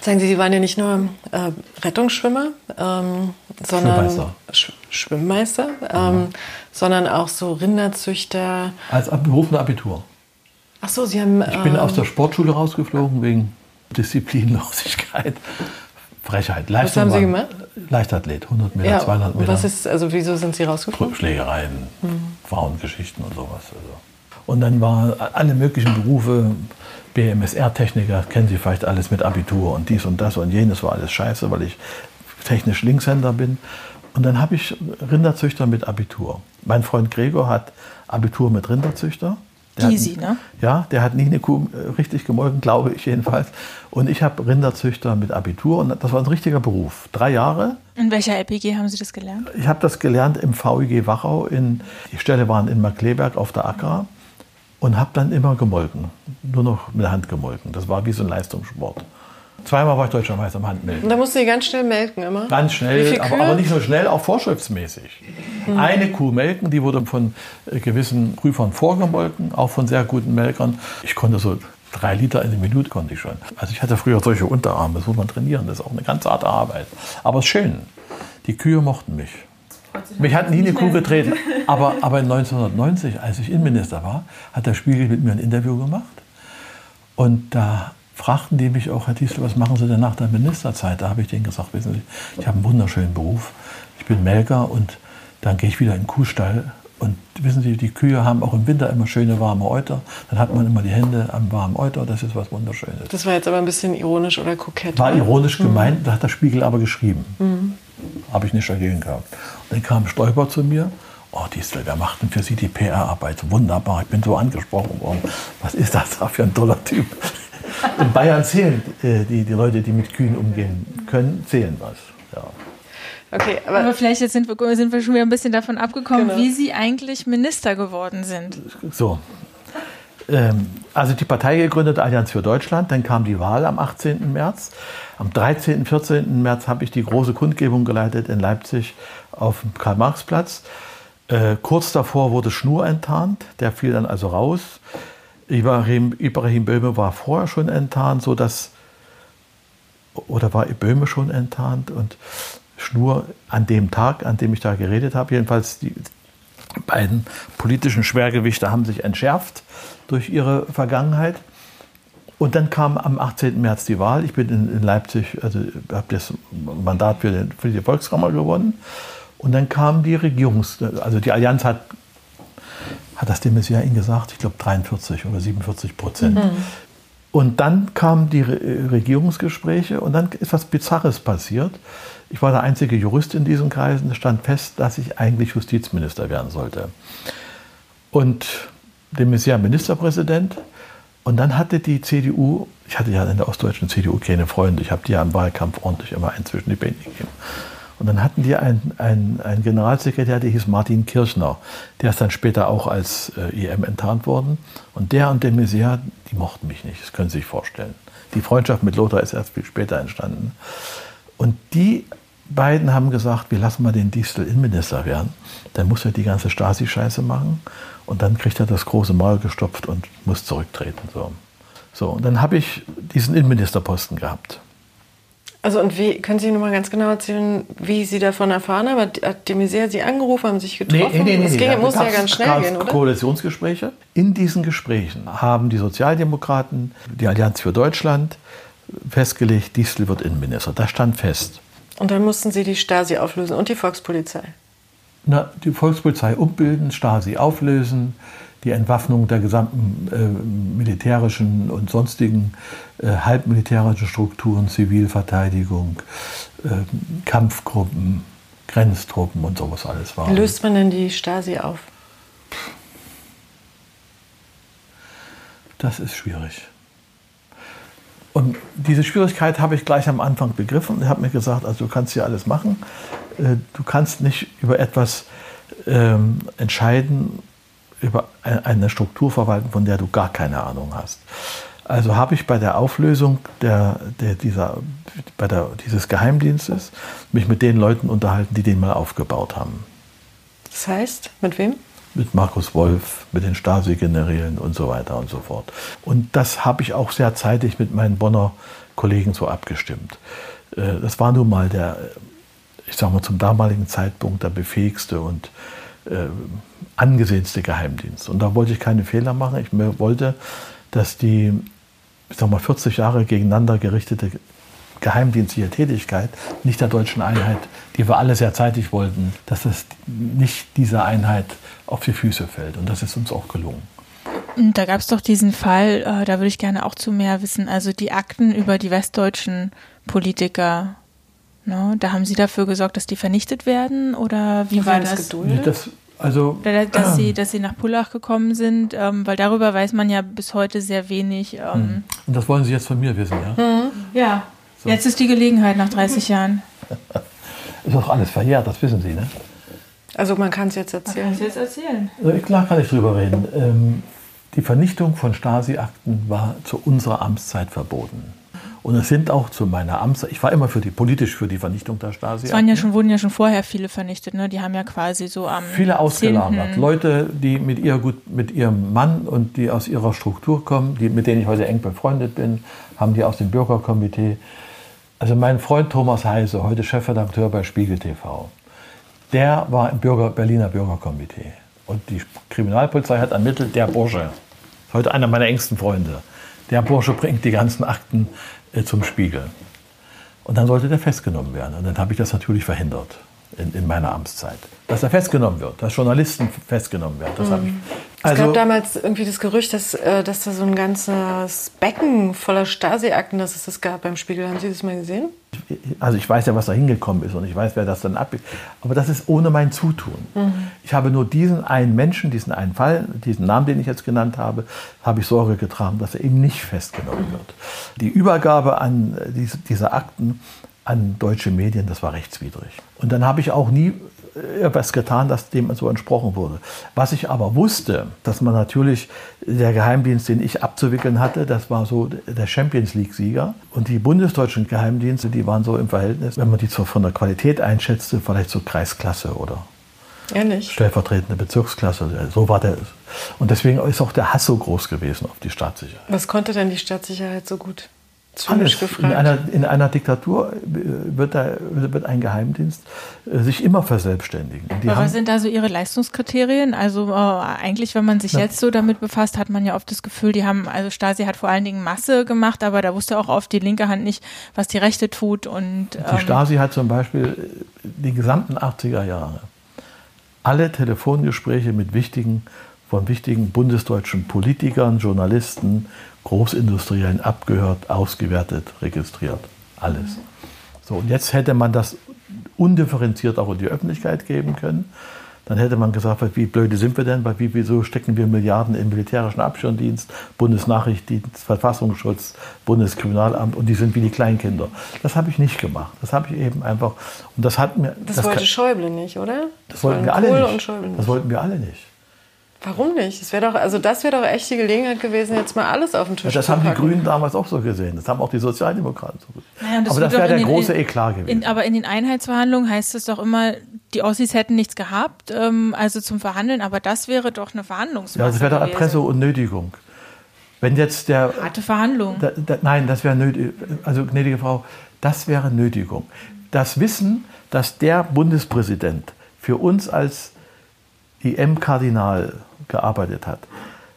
Sagen Sie, Sie waren ja nicht nur äh, Rettungsschwimmer, ähm, sondern Schwimmmeister, Sch Schwimmmeister ähm, ja. sondern auch so Rinderzüchter. Als berufener Abitur. Ach so, Sie haben. Ich bin ähm, aus der Sportschule rausgeflogen wegen Disziplinlosigkeit. (laughs) Frechheit. Was haben Sie gemacht? Leichtathlet, 100 Meter, ja, 200 Meter. Was ist, also wieso sind Sie rausgeflogen? Schlägereien, mhm. Frauengeschichten und sowas. Also. Und dann waren alle möglichen Berufe, BMSR-Techniker, kennen Sie vielleicht alles mit Abitur und dies und das und jenes war alles scheiße, weil ich technisch Linkshänder bin. Und dann habe ich Rinderzüchter mit Abitur. Mein Freund Gregor hat Abitur mit Rinderzüchter. Der Easy, hat, ne? Ja, der hat nie eine Kuh äh, richtig gemolken, glaube ich jedenfalls. Und ich habe Rinderzüchter mit Abitur und das war ein richtiger Beruf. Drei Jahre. In welcher LPG haben Sie das gelernt? Ich habe das gelernt im VIG Wachau. In, die Stelle waren in Markleberg auf der Ackra und habe dann immer gemolken. Nur noch mit der Hand gemolken. Das war wie so ein Leistungssport. Zweimal war ich deutscher Meister am Handmelken. Und da musste ich ganz schnell melken immer? Ganz schnell, aber, aber, nicht nur schnell, auch vorschriftsmäßig. Mhm. Eine Kuh melken, die wurde von äh, gewissen Prüfern vorgemolken, auch von sehr guten Melkern. Ich konnte so drei Liter in der Minute konnte ich schon. Also ich hatte früher solche Unterarme, das muss man trainieren, das ist auch eine ganz harte Arbeit. Aber es ist schön. Die Kühe mochten mich. Mich hat nie eine Kuh getreten. (laughs) Aber, aber 1990, als ich Innenminister war, hat der Spiegel mit mir ein Interview gemacht. Und da fragten die mich auch, Herr Diesel, was machen Sie denn nach der Ministerzeit? Da habe ich denen gesagt, wissen Sie, ich habe einen wunderschönen Beruf. Ich bin Melker und dann gehe ich wieder in den Kuhstall. Und wissen Sie, die Kühe haben auch im Winter immer schöne warme Euter. Dann hat man immer die Hände am warmen Euter. Das ist was Wunderschönes. Das war jetzt aber ein bisschen ironisch oder kokett. War ironisch mhm. gemeint, da hat der Spiegel aber geschrieben. Mhm. Habe ich nicht dagegen gehabt. Und dann kam Stoiber zu mir oh wer macht denn für Sie die PR-Arbeit? Wunderbar, ich bin so angesprochen worden. Was ist das da für ein toller Typ? In Bayern zählen äh, die, die Leute, die mit Kühen umgehen können, zählen was. Ja. Okay, aber, aber, vielleicht jetzt sind wir, sind wir schon wieder ein bisschen davon abgekommen, genau. wie Sie eigentlich Minister geworden sind. So. Ähm, also die Partei gegründet, Allianz für Deutschland, dann kam die Wahl am 18. März. Am 13., 14. März habe ich die große Kundgebung geleitet in Leipzig auf dem Karl-Marx-Platz. Äh, kurz davor wurde Schnur enttarnt, der fiel dann also raus. Ibrahim, Ibrahim Böhme war vorher schon enttarnt, so dass oder war Böhme schon enttarnt und Schnur an dem Tag, an dem ich da geredet habe, jedenfalls die beiden politischen Schwergewichte haben sich entschärft durch ihre Vergangenheit. Und dann kam am 18. März die Wahl. Ich bin in, in Leipzig, also habe das Mandat für, den, für die Volkskammer gewonnen. Und dann kam die Regierungs-, also die Allianz hat hat das de Maizière Ihnen gesagt, ich glaube 43 oder 47 Prozent. Mhm. Und dann kamen die Re Regierungsgespräche und dann ist was Bizarres passiert. Ich war der einzige Jurist in diesen Kreisen, es stand fest, dass ich eigentlich Justizminister werden sollte. Und de Maizière Ministerpräsident. Und dann hatte die CDU, ich hatte ja in der ostdeutschen CDU keine Freunde, ich habe die ja im Wahlkampf ordentlich immer inzwischen die Beine gegeben. Und dann hatten die einen, einen, Generalsekretär, der hieß Martin Kirchner. Der ist dann später auch als äh, EM enttarnt worden. Und der und de Maizière, die mochten mich nicht, das können Sie sich vorstellen. Die Freundschaft mit Lothar ist erst viel später entstanden. Und die beiden haben gesagt, wir lassen mal den Distel Innenminister werden. Dann muss er die ganze Stasi-Scheiße machen. Und dann kriegt er das große Maul gestopft und muss zurücktreten. So, so und dann habe ich diesen Innenministerposten gehabt. Also und wie, können Sie noch mal ganz genau erzählen, wie Sie davon erfahren haben? Hat de Maizière Sie angerufen, haben sich getroffen? Nee, nee, nee. Das ging, nee. muss ja ganz schnell gehen, oder? Koalitionsgespräche. In diesen Gesprächen haben die Sozialdemokraten, die Allianz für Deutschland festgelegt, Distel wird Innenminister. Das stand fest. Und dann mussten Sie die Stasi auflösen und die Volkspolizei? Na, die Volkspolizei umbilden, Stasi auflösen, die Entwaffnung der gesamten äh, militärischen und sonstigen äh, halbmilitärischen Strukturen, Zivilverteidigung, äh, Kampfgruppen, Grenztruppen und sowas alles war. Wie löst man denn die Stasi auf? Das ist schwierig. Und diese Schwierigkeit habe ich gleich am Anfang begriffen und habe mir gesagt, also du kannst hier alles machen. Äh, du kannst nicht über etwas ähm, entscheiden, über eine Struktur verwalten, von der du gar keine Ahnung hast. Also habe ich bei der Auflösung der, der dieser, bei der, dieses Geheimdienstes mich mit den Leuten unterhalten, die den mal aufgebaut haben. Das heißt, mit wem? Mit Markus Wolf, mit den Stasi-Generälen und so weiter und so fort. Und das habe ich auch sehr zeitig mit meinen Bonner Kollegen so abgestimmt. Äh, das war nun mal der, ich sage mal, zum damaligen Zeitpunkt der befähigste und äh, angesehenste Geheimdienst. Und da wollte ich keine Fehler machen. Ich wollte, dass die, ich sag mal, 40 Jahre gegeneinander gerichtete geheimdienstliche Tätigkeit, nicht der deutschen Einheit, die wir alle sehr zeitig wollten, dass das nicht dieser Einheit auf die Füße fällt. Und das ist uns auch gelungen. Da gab es doch diesen Fall, äh, da würde ich gerne auch zu mehr wissen, also die Akten über die westdeutschen Politiker. Ne, da haben Sie dafür gesorgt, dass die vernichtet werden? Oder wie war das? Geduldet? Das also, dass, sie, dass sie nach Pullach gekommen sind, ähm, weil darüber weiß man ja bis heute sehr wenig. Ähm. Hm. Und das wollen Sie jetzt von mir wissen, ja? Mhm. Ja, so. jetzt ist die Gelegenheit nach 30 Jahren. (laughs) ist doch alles verjährt, das wissen Sie, ne? Also man kann es jetzt erzählen. Man kann es jetzt erzählen. Also, klar kann ich drüber reden. Ähm, die Vernichtung von Stasi-Akten war zu unserer Amtszeit verboten. Und es sind auch zu meiner Amtszeit, ich war immer für die, politisch für die Vernichtung der Stasi. Es waren ja schon, wurden ja schon vorher viele vernichtet, ne? Die haben ja quasi so am. Viele ausgelagert. 10. Leute, die mit, ihr gut, mit ihrem Mann und die aus ihrer Struktur kommen, die, mit denen ich heute eng befreundet bin, haben die aus dem Bürgerkomitee. Also mein Freund Thomas Heise, heute Chefredakteur bei Spiegel TV, der war im Bürger, Berliner Bürgerkomitee. Und die Kriminalpolizei hat ermittelt, der Bursche, heute einer meiner engsten Freunde, der Bursche bringt die ganzen Akten äh, zum Spiegel. Und dann sollte der festgenommen werden. Und dann habe ich das natürlich verhindert in, in, meiner Amtszeit. Dass er festgenommen wird, dass Journalisten festgenommen werden. Das mhm. ich, also, es gab damals irgendwie das Gerücht, dass, äh, dass da so ein ganzes Becken voller Stasi-Akten, dass es das gab beim Spiegel. Haben Sie das mal gesehen? Also ich weiß ja, was da hingekommen ist und ich weiß, wer das dann ab. Aber das ist ohne mein Zutun. Mhm. Ich habe nur diesen einen Menschen, diesen einen Fall, diesen Namen, den ich jetzt genannt habe, habe ich Sorge getragen, dass er eben nicht festgenommen wird. Die Übergabe an diese, dieser Akten an deutsche Medien, das war rechtswidrig. Und dann habe ich auch nie etwas getan, dass dem so entsprochen wurde. Was ich aber wusste, dass man natürlich der Geheimdienst, den ich abzuwickeln hatte, das war so der Champions League-Sieger. Und die bundesdeutschen Geheimdienste, die waren so im Verhältnis, wenn man die so von der Qualität einschätzte, vielleicht so Kreisklasse oder Ehrlich? stellvertretende Bezirksklasse. So war der. Und deswegen ist auch der Hass so groß gewesen auf die Staatssicherheit. Was konnte denn die Staatssicherheit so gut? Alles. In einer, in einer Diktatur äh, wird, da, wird ein Geheimdienst äh, sich immer verselbstständigen. Die Aber was sind da so Ihre Leistungskriterien? Also äh, eigentlich, wenn man sich Na, jetzt so damit befasst, hat man ja oft das Gefühl, die haben, also Stasi hat vor allen Dingen Masse gemacht, aber da wusste auch oft die linke Hand nicht, was die rechte tut. Und, ähm, die Stasi hat zum Beispiel die gesamten 80er Jahre alle Telefongespräche mit wichtigen von wichtigen bundesdeutschen Politikern, Journalisten, Großindustriellen abgehört, ausgewertet, registriert. Alles. So, und jetzt hätte man das undifferenziert auch in die Öffentlichkeit geben können. Dann hätte man gesagt, wie blöde sind wir denn, wie, wieso stecken wir Milliarden im militärischen Abschirmdienst, Bundesnachrichtendienst, Verfassungsschutz, Bundeskriminalamt und die sind wie die Kleinkinder. Das habe ich nicht gemacht. Das habe ich eben einfach. Und das hat mir. Das, das wollte kann, Schäuble nicht, oder? Das, das wollten wir alle nicht. Das wollten wir alle nicht. Warum nicht? Das wäre doch, also das wäre doch echt die Gelegenheit gewesen, jetzt mal alles auf den Tisch ja, das zu packen. Das haben die Grünen damals auch so gesehen. Das haben auch die Sozialdemokraten so gesehen. Naja, das aber das wäre der den, große Eklat gewesen. In, aber in den Einheitsverhandlungen heißt es doch immer, die Ossis hätten nichts gehabt, ähm, also zum Verhandeln. Aber das wäre doch eine Verhandlungsmasse Ja, das wäre doch Erpressung und Nötigung. Wenn jetzt der... Harte Verhandlung. Da, da, nein, das wäre Nötigung. Also, gnädige Frau, das wäre Nötigung. Das Wissen, dass der Bundespräsident für uns als IM-Kardinal gearbeitet hat,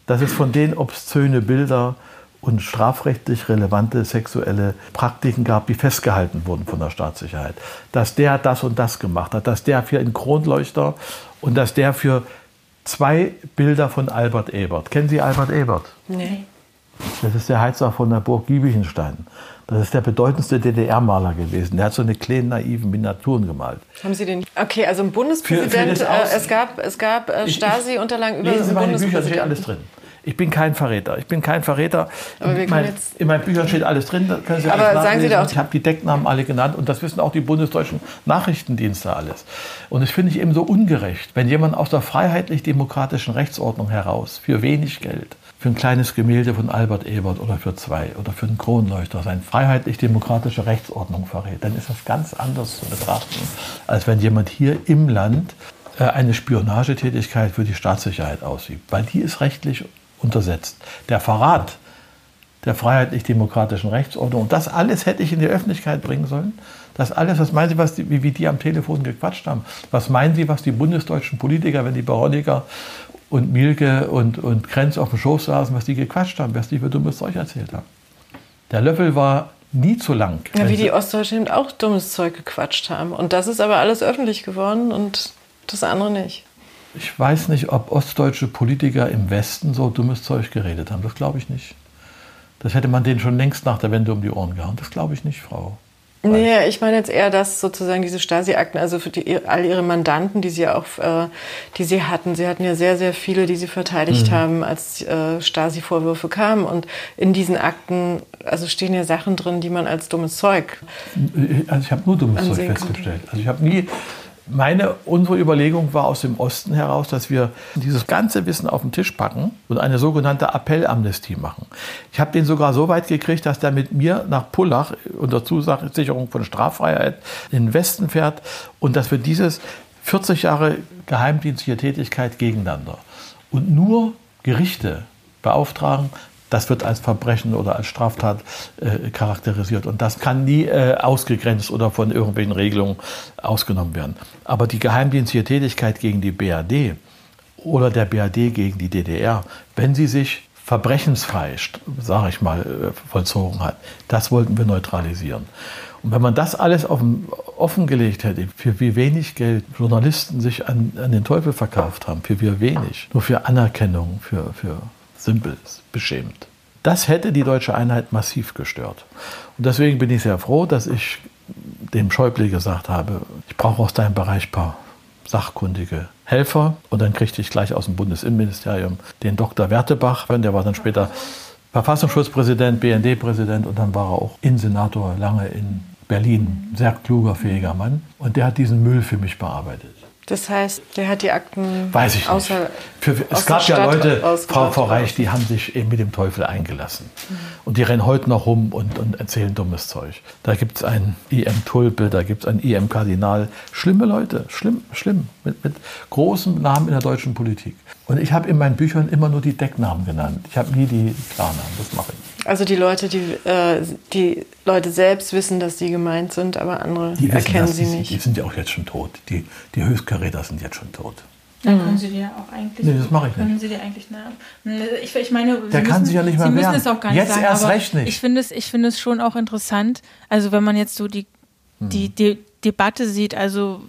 dass es von denen obszöne Bilder und strafrechtlich relevante sexuelle Praktiken gab, die festgehalten wurden von der Staatssicherheit. Dass der das und das gemacht hat, dass der für einen Kronleuchter und dass der für zwei Bilder von Albert Ebert. Kennen Sie Albert Ebert? Nee. Das ist der Heizer von der Burg Giebichenstein. Das ist der bedeutendste DDR-Maler gewesen. Der hat so eine kleinen naiven Miniaturen gemalt. Haben Sie den? Okay, also ein Bundespräsident. Für, für äh, es gab, es gab äh, Stasi-Unterlagen über Lesen Sie meine Bücher, steht alles drin. Ich bin kein Verräter. Ich bin kein Verräter. Aber wir mein, jetzt in meinen Büchern steht alles drin. Da können Sie aber sagen Sie da auch ich habe die Decknamen alle genannt und das wissen auch die bundesdeutschen Nachrichtendienste alles. Und das finde ich eben so ungerecht, wenn jemand aus der freiheitlich-demokratischen Rechtsordnung heraus für wenig Geld für ein kleines Gemälde von Albert Ebert oder für zwei oder für einen Kronleuchter seine freiheitlich-demokratische Rechtsordnung verrät, dann ist das ganz anders zu betrachten, als wenn jemand hier im Land äh, eine Spionagetätigkeit für die Staatssicherheit ausübt, weil die ist rechtlich untersetzt. Der Verrat der freiheitlich-demokratischen Rechtsordnung, und das alles hätte ich in die Öffentlichkeit bringen sollen. Das alles, was meinen Sie, was die, wie die am Telefon gequatscht haben? Was meinen Sie, was die bundesdeutschen Politiker, wenn die Baroniker und Mielke und, und Krenz auf dem Schoß saßen, was die gequatscht haben, was die für dummes Zeug erzählt haben. Der Löffel war nie zu lang. Ja, wie die Ostdeutschen auch dummes Zeug gequatscht haben. Und das ist aber alles öffentlich geworden und das andere nicht. Ich weiß nicht, ob ostdeutsche Politiker im Westen so dummes Zeug geredet haben. Das glaube ich nicht. Das hätte man denen schon längst nach der Wende um die Ohren gehauen. Das glaube ich nicht, Frau. Nee, ich meine jetzt eher, dass sozusagen diese Stasi-Akten, also für die, all ihre Mandanten, die sie auch, äh, die sie hatten, sie hatten ja sehr, sehr viele, die sie verteidigt mhm. haben, als äh, Stasi-Vorwürfe kamen. Und in diesen Akten, also stehen ja Sachen drin, die man als dummes Zeug. Also ich habe nur dummes Zeug festgestellt. Also ich habe nie meine, unsere Überlegung war aus dem Osten heraus, dass wir dieses ganze Wissen auf den Tisch packen und eine sogenannte Appellamnestie machen. Ich habe den sogar so weit gekriegt, dass der mit mir nach Pullach unter Zusicherung von Straffreiheit in den Westen fährt und dass wir dieses 40 Jahre geheimdienstliche Tätigkeit gegeneinander und nur Gerichte beauftragen, das wird als Verbrechen oder als Straftat äh, charakterisiert. Und das kann nie äh, ausgegrenzt oder von irgendwelchen Regelungen ausgenommen werden. Aber die geheimdienstliche Tätigkeit gegen die BRD oder der BRD gegen die DDR, wenn sie sich verbrechensfrei, sage ich mal, äh, vollzogen hat, das wollten wir neutralisieren. Und wenn man das alles offen, offengelegt hätte, für wie wenig Geld Journalisten sich an, an den Teufel verkauft haben, für wie wenig, nur für Anerkennung, für, für simpel beschämt. Das hätte die deutsche Einheit massiv gestört. Und deswegen bin ich sehr froh, dass ich dem Schäuble gesagt habe, ich brauche aus deinem Bereich paar sachkundige Helfer. Und dann kriegte ich gleich aus dem Bundesinnenministerium den Dr. Wertebach, der war dann später Verfassungsschutzpräsident, BND-Präsident und dann war er auch Innensenator lange in Berlin. Sehr kluger, fähiger Mann. Und der hat diesen Müll für mich bearbeitet. Das heißt, der hat die Akten Weiß ich außer, nicht. Für, es gab ja Leute, Frau, Frau Reich, die haben sich eben mit dem Teufel eingelassen. Mhm. Und die rennen heute noch rum und, und erzählen dummes Zeug. Da gibt es einen IM Tulpe, da gibt es einen IM Kardinal. Schlimme Leute, schlimm, schlimm. Mit, mit großem Namen in der deutschen Politik. Und ich habe in meinen Büchern immer nur die Decknamen genannt. Ich habe nie die Klarnamen. Das mache ich. Also die Leute, die, äh, die Leute selbst wissen, dass sie gemeint sind, aber andere die erkennen wissen, sie die, nicht. Die sind ja auch jetzt schon tot. Die, die Höchstkaräter sind jetzt schon tot. Dann mhm. können Sie dir auch eigentlich. Nee, das mache ich nicht. Sie dir eigentlich, na, ich, ich meine, der Sie kann sich ja nicht mehr Sie müssen es auch gar nicht jetzt sagen, erst recht nicht. Ich finde es, ich finde es schon auch interessant. Also wenn man jetzt so die, die, hm. die Debatte sieht, also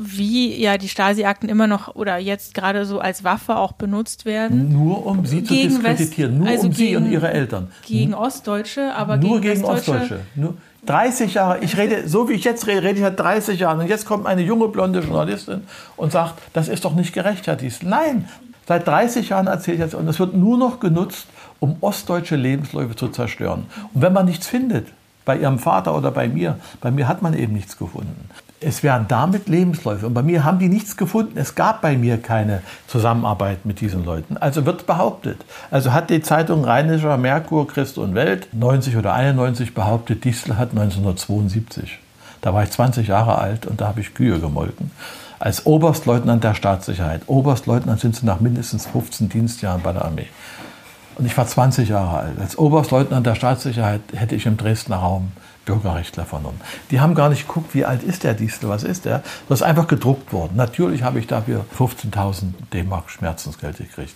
wie ja die Stasi-Akten immer noch oder jetzt gerade so als Waffe auch benutzt werden. Nur um sie zu Gegen diskreditieren, nur also um sie gegen- und ihre Eltern. Gegen Ostdeutsche, aber Nur gegen, gegen. Ostdeutsche. Nur 30 Jahre, ich rede, so wie ich jetzt rede, rede ich seit 30 Jahren. Und jetzt kommt eine junge blonde Journalistin und sagt, das ist doch nicht gerecht, Herr Dies. Nein, seit 30 Jahren erzähle ich jetzt, und es wird nur noch genutzt, um ostdeutsche Lebensläufe zu zerstören. Und wenn man nichts findet, bei ihrem Vater oder bei mir, bei mir hat man eben nichts gefunden. Es wären damit Lebensläufe. Und bei mir haben die nichts gefunden. Es gab bei mir keine Zusammenarbeit mit diesen Leuten. Also wird behauptet. Also hat die Zeitung Rheinischer Merkur, Christ und Welt 90 oder 91 behauptet, Diesel hat 1972. Da war ich 20 Jahre alt und da habe ich Kühe gemolken. Als Oberstleutnant der Staatssicherheit. Oberstleutnant sind sie nach mindestens 15 Dienstjahren bei der Armee. Und ich war 20 Jahre alt. Als Oberstleutnant der Staatssicherheit hätte ich im Dresdner Raum Bürgerrechtler vernommen. Die haben gar nicht geguckt, wie alt ist der Diesel, was ist der. Das ist einfach gedruckt worden. Natürlich habe ich dafür 15.000 D-Mark Schmerzensgeld gekriegt.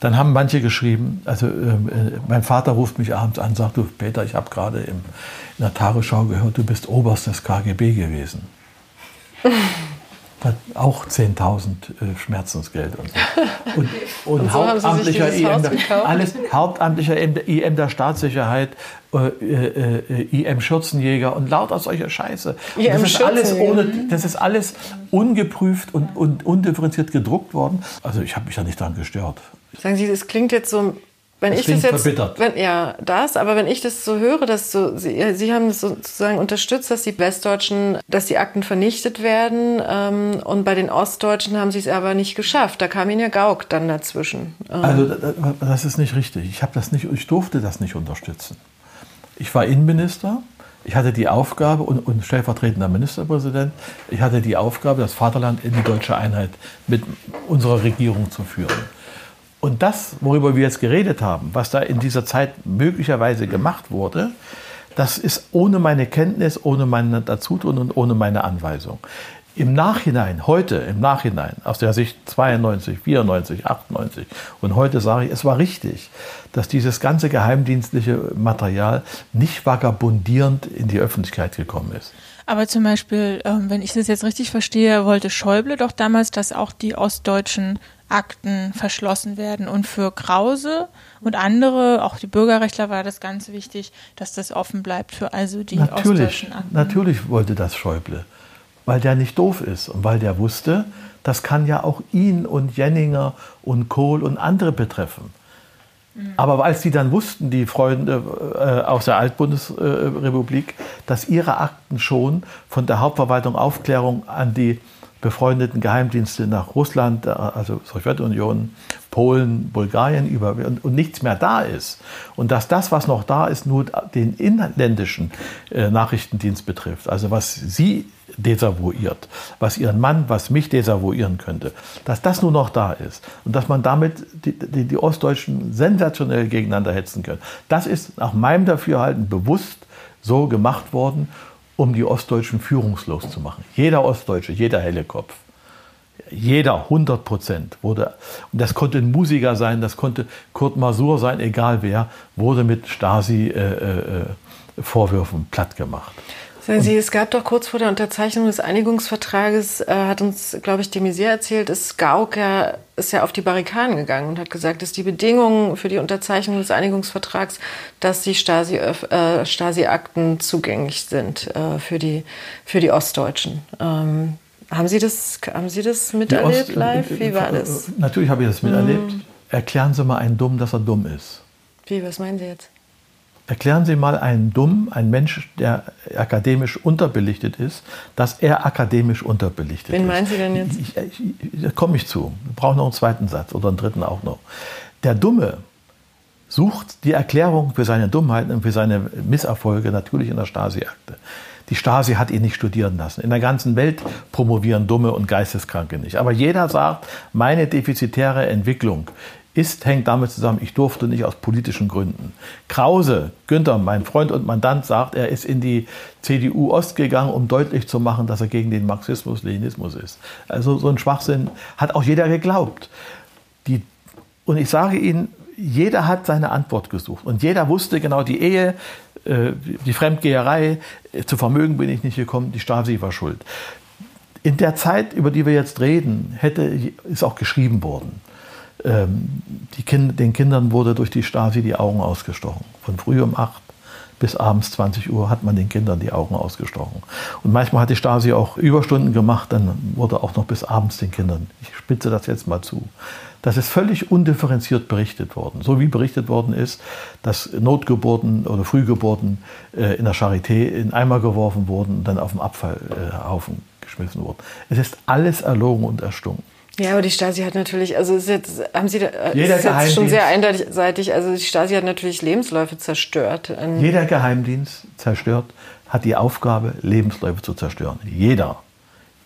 Dann haben manche geschrieben, also ähm, äh, mein Vater ruft mich abends an, sagt, du Peter, ich habe gerade in der Tagesschau gehört, du bist Oberst des KGB gewesen. (laughs) Hat auch 10.000 äh, Schmerzensgeld und so. (laughs) Und, und, Und so hauptamtlicher IM, der, alles hauptamtlicher IM, der- Staatssicherheit, äh, äh, äh, IM Schürzenjäger und lauter solche Scheiße. Das, ist alles ohne, das ist alles ungeprüft und, und undifferenziert gedruckt worden. Also ich habe mich da nicht dran gestört. Sagen Sie, das klingt jetzt so, wenn Das ich das jetzt, verbittert. wenn, ja, das, aber wenn ich das so höre, dass so, Sie, Sie haben sozusagen unterstützt, dass die Westdeutschen, dass die Akten vernichtet werden ähm, und bei den Ostdeutschen haben Sie es aber nicht geschafft. Da kam Ihnen ja Gauck dann dazwischen. Ähm, Also da- da- das ist nicht richtig. Ich habe das nicht, ich durfte das nicht unterstützen. Ich war Innenminister. Ich hatte die Aufgabe und, und stellvertretender Ministerpräsident. Ich hatte die Aufgabe, das Vaterland in die deutsche Einheit mit unserer Regierung zu führen. Und das, worüber wir jetzt geredet haben, was da in dieser Zeit möglicherweise gemacht wurde, das ist ohne meine Kenntnis, ohne mein Dazutun und ohne meine Anweisung. Im Nachhinein, heute im Nachhinein, aus der Sicht 92, 94, 98 und heute sage ich, es war richtig, dass dieses ganze geheimdienstliche Material nicht vagabundierend in die Öffentlichkeit gekommen ist. Aber zum Beispiel, ähm, wenn ich das jetzt richtig verstehe, wollte Schäuble doch damals, dass auch die ostdeutschen Akten verschlossen werden. Und für Krause und andere, auch die Bürgerrechtler, war das ganz wichtig, dass das offen bleibt für also die Natürlich, Akten. natürlich wollte das Schäuble, weil der nicht doof ist und weil der wusste, das kann ja auch ihn und Jenninger und Kohl und andere betreffen. Aber als die dann wussten, die Freunde äh, aus der Altbundesrepublik, dass ihre Akten schon von der Hauptverwaltung Aufklärung an die befreundeten Geheimdienste nach Russland, äh, also Sowjetunion, Polen, Bulgarien über und, nichts mehr da ist. Und dass das, was noch da ist, nur den inländischen äh, Nachrichtendienst betrifft, also was sie desavouiert, was ihren Mann, was mich desavouieren könnte, dass das nur noch da ist und dass man damit die, die, die Ostdeutschen sensationell gegeneinander hetzen können. Das ist nach meinem Dafürhalten bewusst so gemacht worden, um die Ostdeutschen führungslos zu machen. Jeder Ostdeutsche, jeder helle Kopf, jeder 100 Prozent wurde, und das konnte ein Musiker sein, das konnte Kurt Masur sein, egal wer, wurde mit Stasi-Vorwürfen äh, platt gemacht. Sagen Sie, es gab doch kurz vor der Unterzeichnung des Einigungsvertrages, äh, hat uns, glaube ich, de Maizière erzählt, ist Gauck ja, ist ja auf die Barrikaden gegangen und hat gesagt, dass die Bedingungen für die Unterzeichnung des Einigungsvertrags, dass die Stasi, äh, Stasi-Akten zugänglich sind äh, für, die, für die Ostdeutschen. Ähm, haben Sie das, haben Sie das miterlebt Ost- live? Wie war das? Natürlich habe ich das miterlebt. Erklären Sie mal einen Dumm, dass er dumm ist. Wie, was meinen Sie jetzt? Erklären Sie mal einen Dumm, einen Mensch, der akademisch unterbelichtet ist, dass er akademisch unterbelichtet Wen ist. meinen Sie denn jetzt? Ich, ich, ich, da komme ich zu. Wir brauchen noch einen zweiten Satz oder einen dritten auch noch. Der Dumme sucht die Erklärung für seine Dummheiten und für seine Misserfolge natürlich in der Stasi-Akte. Die Stasi hat ihn nicht studieren lassen. In der ganzen Welt promovieren Dumme und Geisteskranke nicht. Aber jeder sagt, meine defizitäre Entwicklung ist, hängt damit zusammen, ich durfte nicht aus politischen Gründen. Krause, Günther, mein Freund und Mandant, sagt, er ist in die CDU Ost gegangen, um deutlich zu machen, dass er gegen den Marxismus-Leninismus ist. Also so ein Schwachsinn hat auch jeder geglaubt. Die, und ich sage Ihnen, jeder hat seine Antwort gesucht und jeder wusste genau, die Ehe, äh, die Fremdgeherei, äh, zu Vermögen bin ich nicht gekommen, die Stasi war schuld. In der Zeit, über die wir jetzt reden, hätte, ist auch geschrieben worden. Ähm, kind, den Kindern wurde durch die Stasi die Augen ausgestochen. Von früh um 8 bis abends 20 Uhr hat man den Kindern die Augen ausgestochen. Und manchmal hat die Stasi auch Überstunden gemacht, dann wurde auch noch bis abends den Kindern, ich spitze das jetzt mal zu, das ist völlig undifferenziert berichtet worden. So wie berichtet worden ist, dass Notgeburten oder Frühgeburten äh, in der Charité in Eimer geworfen wurden und dann auf dem Abfallhaufen geschmissen wurden. Es ist alles erlogen und erstunken. Ja, aber die Stasi hat natürlich, also ist jetzt, haben Sie da, Jeder ist jetzt schon sehr eindeutig, also die Stasi hat natürlich Lebensläufe zerstört. Jeder Geheimdienst zerstört, hat die Aufgabe, Lebensläufe zu zerstören. Jeder.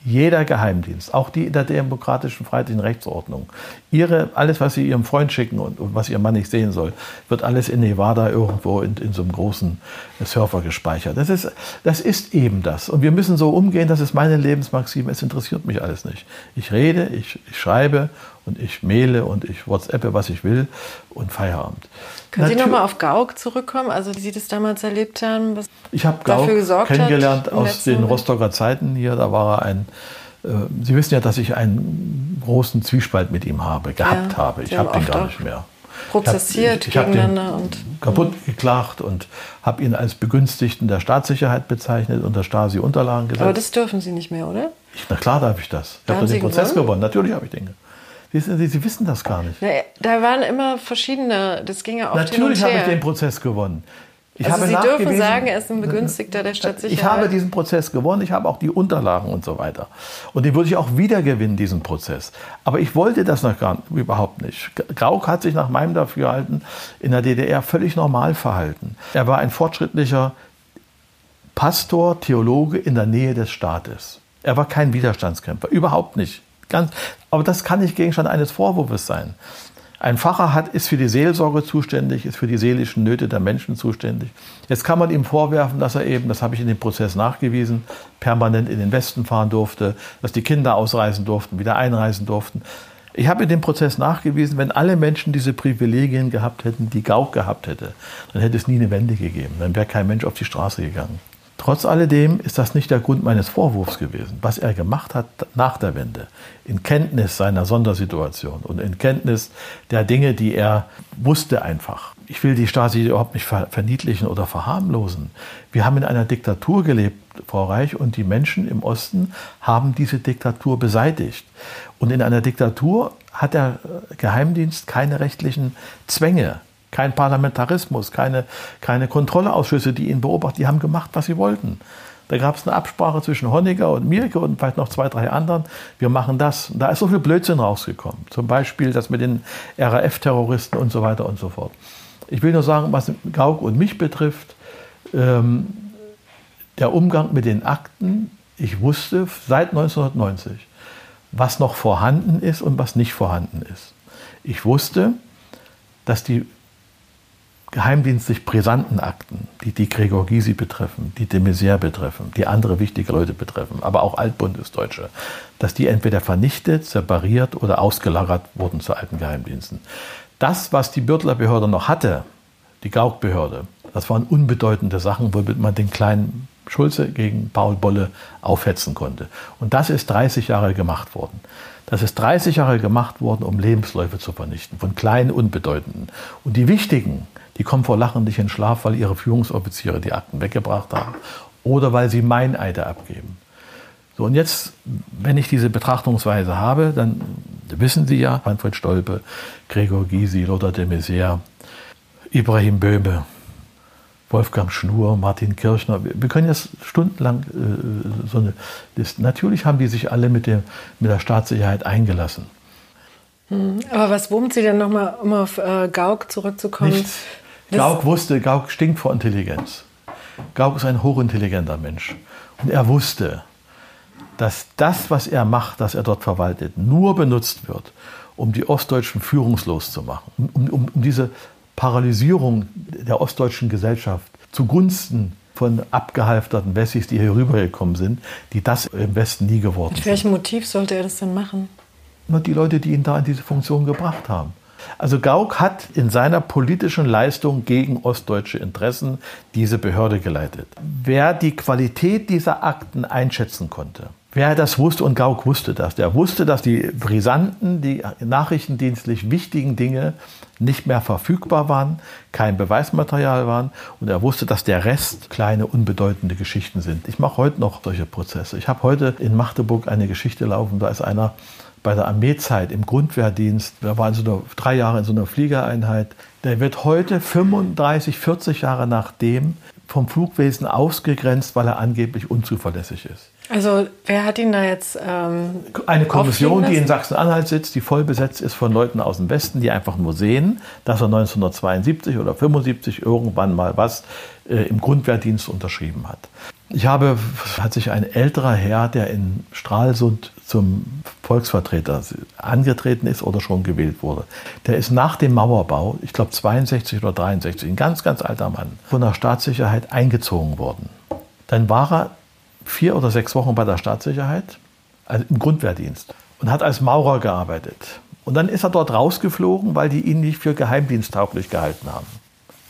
Jeder Geheimdienst, auch die in der demokratischen freiheitlichen Rechtsordnung, ihre, alles, was sie ihrem Freund schicken und, und, was ihr Mann nicht sehen soll, wird alles in Nevada irgendwo in, in so einem großen Server gespeichert. Das ist, das ist eben das. Und wir müssen so umgehen, das ist meine Lebensmaxime, es interessiert mich alles nicht. Ich rede, ich, ich schreibe und ich maile und ich WhatsAppe, was ich will und Feierabend. Können Natür Sie nochmal auf Gauck zurückkommen? Also wie Sie das damals erlebt haben? Was ich habe Gauck kennengelernt aus den Rostocker Zeiten hier. Da war er ein äh, Sie wissen ja, dass ich einen großen Zwiespalt mit ihm habe, gehabt ja, habe. Ich habe den gar nicht mehr. Prozessiert ich hab, ich, ich gegeneinander und kaputt geklagt und habe ihn als Begünstigten der Staatssicherheit bezeichnet und der Stasi Unterlagen gesetzt. Aber das dürfen Sie nicht mehr, oder? Ich, na klar darf ich das. Ich habe den Prozess gewonnen. gewonnen. Natürlich habe ich den. Sie, Sie, wissen das gar nicht. Na, da waren immer verschiedene, das ging ja auch Natürlich habe ich den Prozess gewonnen. Ich also Sie dürfen sagen, er ist ein Begünstigter der Stadtsicherheit. Ich habe diesen Prozess gewonnen, ich habe auch die Unterlagen und so weiter. Und den würde ich auch wieder gewinnen, diesen Prozess. Aber ich wollte das noch gar überhaupt nicht. Gauck hat sich nach meinem Dafürhalten in der DDR völlig normal verhalten. Er war ein fortschrittlicher Pastor, Theologe in der Nähe des Staates. Er war kein Widerstandskämpfer, überhaupt nicht. Ganz, aber das kann nicht Gegenstand eines Vorwurfs sein. Ein Pfarrer hat, ist für die Seelsorge zuständig, ist für die seelischen Nöte der Menschen zuständig. Jetzt kann man ihm vorwerfen, dass er eben, das habe ich in dem Prozess nachgewiesen, permanent in den Westen fahren durfte, dass die Kinder ausreisen durften, wieder einreisen durften. Ich habe in dem Prozess nachgewiesen, wenn alle Menschen diese Privilegien gehabt hätten, die Gauck gehabt hätte, dann hätte es nie eine Wende gegeben. Dann wäre kein Mensch auf die Straße gegangen. Trotz alledem ist das nicht der Grund meines Vorwurfs gewesen. Was er gemacht hat nach der Wende, in Kenntnis seiner Sondersituation und in Kenntnis der Dinge, die er wusste einfach. Ich will die Stasi überhaupt nicht verniedlichen oder verharmlosen. Wir haben in einer Diktatur gelebt, Frau Reich, und die Menschen im Osten haben diese Diktatur beseitigt. Und in einer Diktatur hat der Geheimdienst keine rechtlichen Zwänge kein Parlamentarismus, keine, keine Kontrollausschüsse, die ihn beobachten. Die haben gemacht, was sie wollten. Da gab es eine Absprache zwischen Honecker und Mirke und vielleicht noch zwei, drei anderen. Wir machen das. Da ist so viel Blödsinn rausgekommen. Zum Beispiel das mit den RAF-Terroristen und so weiter und so fort. Ich will nur sagen, was Gauck und mich betrifft, ähm, der Umgang mit den Akten, ich wusste seit 1990, was noch vorhanden ist und was nicht vorhanden ist. Ich wusste, dass die geheimdienstlich brisanten Akten, die die Gregor Gysi betreffen, die de Maizière betreffen, die andere wichtige Leute betreffen, aber auch Altbundesdeutsche, dass die entweder vernichtet, separiert oder ausgelagert wurden zu alten Geheimdiensten. Das, was die Bürtler Behörde noch hatte, die Gauck-Behörde, das waren unbedeutende Sachen, womit man den kleinen Schulze gegen Paul Bolle aufhetzen konnte. Und das ist 30 Jahre gemacht worden. Das ist 30 Jahre gemacht worden, um Lebensläufe zu vernichten, von kleinen, unbedeutenden. Und die wichtigen, die kommen vor Lachen nicht in Schlaf, weil ihre Führungsoffiziere die Akten weggebracht haben oder weil sie Meineide abgeben. So, und jetzt, wenn ich diese Betrachtungsweise habe, dann wissen Sie ja, Manfred Stolpe, Gregor Gysi, Lothar de Maizière, Ibrahim Böhme, Wolfgang Schnur, Martin Kirchner. Wir können jetzt stundenlang äh, so eine Liste. Natürlich haben die sich alle mit, der, mit der Staatssicherheit eingelassen. Hm, aber was wurmt Sie denn nochmal, um auf äh, Gauck zurückzukommen? Nichts. Gauck wusste, Gauck stinkt vor Intelligenz. Gauck ist ein hochintelligenter Mensch. Und er wusste, dass das, was er macht, das er dort verwaltet, nur benutzt wird, um die Ostdeutschen führungslos zu machen, um, um, um diese Paralysierung der ostdeutschen Gesellschaft zugunsten von abgehalfterten Wessis, die hier rübergekommen sind, die das im Westen nie geworden sind. Mit welchem Motiv sollte er das denn machen? Nur die Leute, die ihn da in diese Funktion gebracht haben. Also Gauck hat in seiner politischen Leistung gegen ostdeutsche Interessen diese Behörde geleitet. Wer die Qualität dieser Akten einschätzen konnte, Wer das wusste, und Gauck wusste das, der wusste, dass die brisanten, die nachrichtendienstlich wichtigen Dinge nicht mehr verfügbar waren, kein Beweismaterial waren und er wusste, dass der Rest kleine, unbedeutende Geschichten sind. Ich mache heute noch solche Prozesse. Ich habe heute in Magdeburg eine Geschichte laufen, da ist einer bei der Armeezeit im Grundwehrdienst, der war in so einer, drei Jahre in so einer Fliegereinheit, der wird heute 35, 40 Jahre nachdem vom Flugwesen ausgegrenzt, weil er angeblich unzuverlässig ist. Also wer hat ihn da jetzt? Ähm, Eine Kommission, die in Sachsen-Anhalt sitzt, die voll besetzt ist von Leuten aus dem Westen, die einfach nur sehen, dass er 1972 oder 75 irgendwann mal was äh, im Grundwehrdienst unterschrieben hat. Ich habe, hat sich ein älterer Herr, der in Stralsund zum Volksvertreter angetreten ist oder schon gewählt wurde, der ist nach dem Mauerbau, ich glaube 62 oder 63, ein ganz, ganz alter Mann, von der Staatssicherheit eingezogen worden. Dann war er vier oder sechs Wochen bei der Staatssicherheit, also im Grundwehrdienst, und hat als Maurer gearbeitet. Und dann ist er dort rausgeflogen, weil die ihn nicht für geheimdiensttauglich gehalten haben.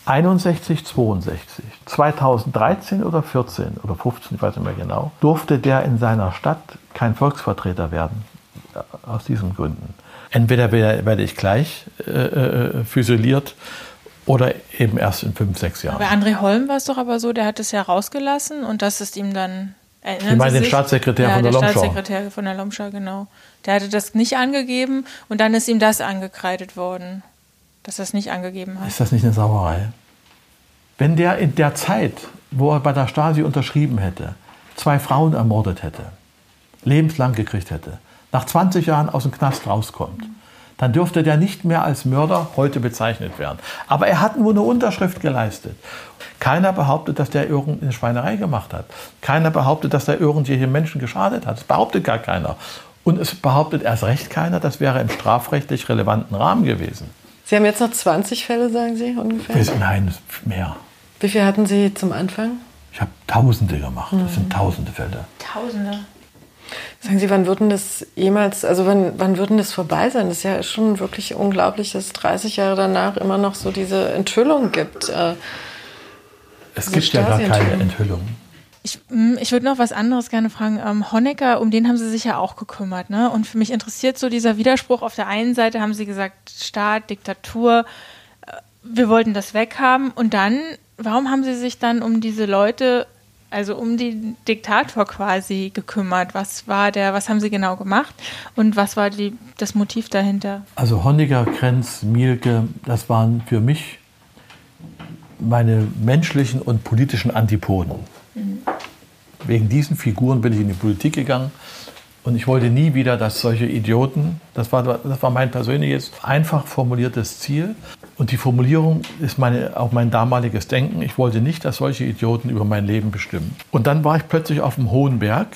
61, 62, 2013 oder 14 oder 15, ich weiß nicht mehr genau, durfte der in seiner Stadt kein Volksvertreter werden, äh, aus diesen Gründen. Entweder werde ich gleich äh, äh, füsiliert oder eben erst in fünf, sechs Jahren. Bei André Holm war es doch aber so, der hat es ja rausgelassen und das ist ihm dann. Erinnern ich meine den Staatssekretär ja, von der, der Lomschau. Staatssekretär von der Lomschau, genau. Der hatte das nicht angegeben und dann ist ihm das angekreidet worden, dass er es nicht angegeben hat. Ist das nicht eine Sauerei? Wenn der in der Zeit, wo er bei der Stasi unterschrieben hätte, zwei Frauen ermordet hätte, lebenslang gekriegt hätte, nach 20 Jahren aus dem Knast rauskommt, dann dürfte der nicht mehr als Mörder heute bezeichnet werden. Aber er hat nur eine Unterschrift geleistet. Keiner behauptet, dass der irgendeine Schweinerei gemacht hat. Keiner behauptet, dass der irgendwelche Menschen geschadet hat. Das behauptet gar keiner. Und es behauptet erst recht keiner, das wäre im strafrechtlich relevanten Rahmen gewesen. Sie haben jetzt noch 20 Fälle, sagen Sie ungefähr? Nein, mehr. Wie viel hatten Sie zum Anfang? Ich habe Tausende gemacht. Das sind Tausende Fälle. Tausende. Sagen Sie, wann würden das jemals, also wann, wann würden das vorbei sein? Das ist ja schon wirklich unglaublich, dass es 30 Jahre danach immer noch so diese Enthüllung gibt. Äh, es gibt ja gar keine Enthüllung. Ich, hm, ich würde noch was anderes gerne fragen. Ähm, Honecker, um den haben Sie sich ja auch gekümmert. Ne? Und für mich interessiert so dieser Widerspruch. Auf der einen Seite haben Sie gesagt, Staat, Diktatur, äh, wir wollten das weghaben. Und dann, warum haben Sie sich dann um diese Leute also um den Diktator quasi gekümmert. Was war der, was haben Sie genau gemacht und was war die, das Motiv dahinter? Also Honecker, Krenz, Mielke, das waren für mich meine menschlichen und politischen Antipoden. Mhm. Wegen diesen Figuren bin ich in die Politik gegangen und ich wollte nie wieder, dass solche Idioten, das war, das war mein persönliches, einfach formuliertes Ziel. Und die Formulierung ist meine, auch mein damaliges Denken. Ich wollte nicht, dass solche Idioten über mein Leben bestimmen. Und dann war ich plötzlich auf dem hohen Berg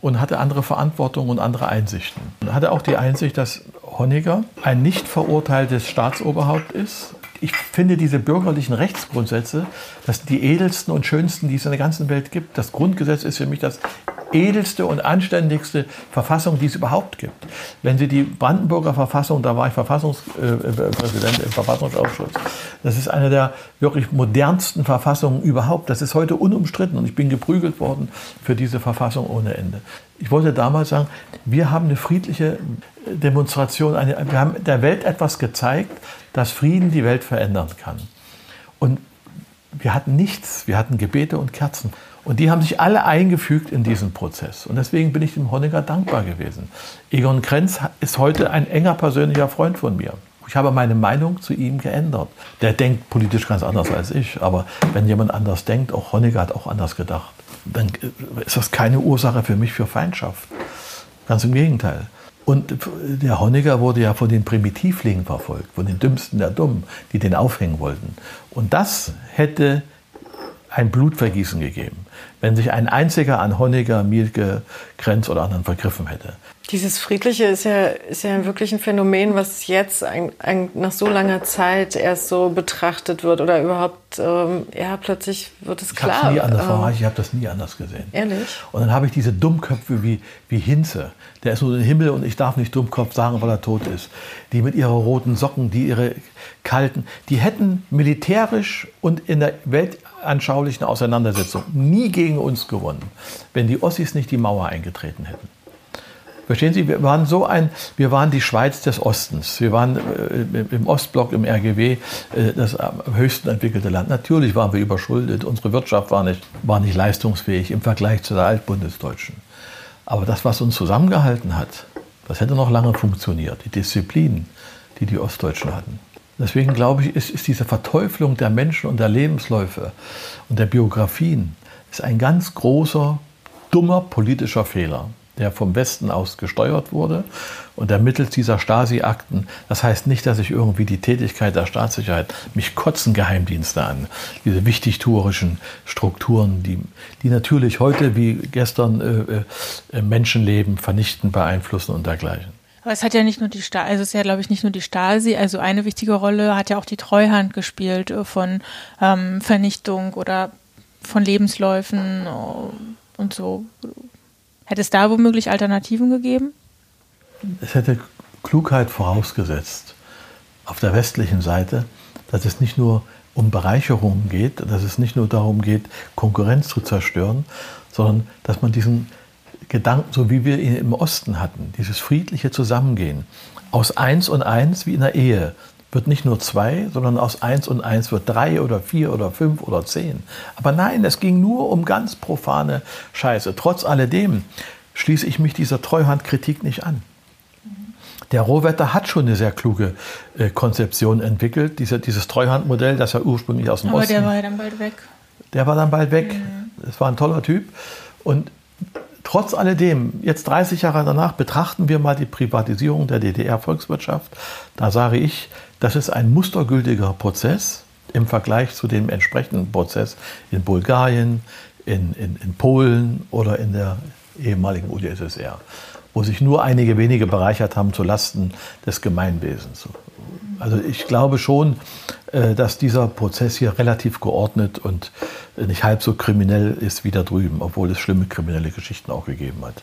und hatte andere Verantwortung und andere Einsichten. Und hatte auch die Einsicht, dass Honecker ein nicht verurteiltes Staatsoberhaupt ist, ich finde diese bürgerlichen Rechtsgrundsätze, das sind die edelsten und schönsten, die es in der ganzen Welt gibt. Das Grundgesetz ist für mich das edelste und anständigste Verfassung, die es überhaupt gibt. Wenn Sie die Brandenburger Verfassung, da war ich Verfassungspräsident im Verfassungsausschuss, das ist eine der wirklich modernsten Verfassungen überhaupt. Das ist heute unumstritten und ich bin geprügelt worden für diese Verfassung ohne Ende. Ich wollte damals sagen, wir haben eine friedliche Demonstration, eine, wir haben der Welt etwas gezeigt, dass Frieden die Welt verändern kann. Und wir hatten nichts, wir hatten Gebete und Kerzen. Und die haben sich alle eingefügt in diesen Prozess. Und deswegen bin ich dem Honecker dankbar gewesen. Egon Krenz ist heute ein enger persönlicher Freund von mir. Ich habe meine Meinung zu ihm geändert. Der denkt politisch ganz anders als ich. Aber wenn jemand anders denkt, auch Honecker hat auch anders gedacht, dann ist das keine Ursache für mich für Feindschaft. Ganz im Gegenteil. Und der Honecker wurde ja von den Primitivlingen verfolgt, von den Dümmsten der Dummen, die den aufhängen wollten. Und das hätte ein Blutvergießen gegeben, wenn sich ein einziger an Honecker, Mielke, Krenz oder anderen vergriffen hätte. Dieses Friedliche ist ja, ist ja wirklich ein Phänomen, was jetzt ein, ein, nach so langer Zeit erst so betrachtet wird oder überhaupt, ähm, ja, plötzlich wird es klar. Ich habe ähm, ich habe das nie anders gesehen. Ehrlich? Und dann habe ich diese Dummköpfe wie, wie Hinze, der ist nur im Himmel und ich darf nicht Dummkopf sagen, weil er tot ist. Die mit ihren roten Socken, die ihre kalten, die hätten militärisch und in der weltanschaulichen Auseinandersetzung nie gegen uns gewonnen, wenn die Ossis nicht die Mauer eingetreten hätten. Verstehen Sie, wir waren so ein, wir waren die Schweiz des Ostens. Wir waren äh, im Ostblock, im RGW, äh, das am höchsten entwickelte Land. Natürlich waren wir überschuldet. Unsere Wirtschaft war nicht, war nicht leistungsfähig im Vergleich zu der Altbundesdeutschen. Aber das, was uns zusammengehalten hat, das hätte noch lange funktioniert. Die Disziplin, die die Ostdeutschen hatten. Deswegen glaube ich, ist, ist diese Verteuflung der Menschen und der Lebensläufe und der Biografien ist ein ganz großer, dummer politischer Fehler der vom Westen aus gesteuert wurde und der mittels dieser Stasi-Akten, das heißt nicht, dass ich irgendwie die Tätigkeit der Staatssicherheit, mich kotzen Geheimdienste an, diese wichtigtuerischen Strukturen, die, die natürlich heute wie gestern äh, äh, Menschenleben vernichten, beeinflussen und dergleichen. Aber es hat ja nicht nur die Stasi, also es ist ja, glaube ich, nicht nur die Stasi, also eine wichtige Rolle hat ja auch die Treuhand gespielt äh, von ähm, Vernichtung oder von Lebensläufen äh, und so. Hätte es da womöglich Alternativen gegeben? Es hätte Klugheit vorausgesetzt auf der westlichen Seite, dass es nicht nur um Bereicherung geht, dass es nicht nur darum geht, Konkurrenz zu zerstören, sondern dass man diesen Gedanken, so wie wir ihn im Osten hatten, dieses friedliche Zusammengehen, aus eins und eins wie in der Ehe, wird nicht nur zwei, sondern aus eins und eins wird drei oder vier oder fünf oder zehn. Aber nein, es ging nur um ganz profane Scheiße. Trotz alledem schließe ich mich dieser Treuhandkritik nicht an. Der Rohwetter hat schon eine sehr kluge äh, Konzeption entwickelt, diese, dieses Treuhandmodell, das er ursprünglich aus dem Aber Osten. Aber der war ja dann bald weg. Der war dann bald weg. Mhm. Das war ein toller Typ. Und Trotz alledem, jetzt 30 Jahre danach, betrachten wir mal die Privatisierung der DDR-Volkswirtschaft. Da sage ich, das ist ein mustergültiger Prozess im Vergleich zu dem entsprechenden Prozess in Bulgarien, in, in, in Polen oder in der ehemaligen UdSSR, wo sich nur einige wenige bereichert haben zu Lasten des Gemeinwesens. Also ich glaube schon, äh, dass dieser Prozess hier relativ geordnet und nicht halb so kriminell ist wie da drüben, obwohl es schlimme kriminelle Geschichten auch gegeben hat.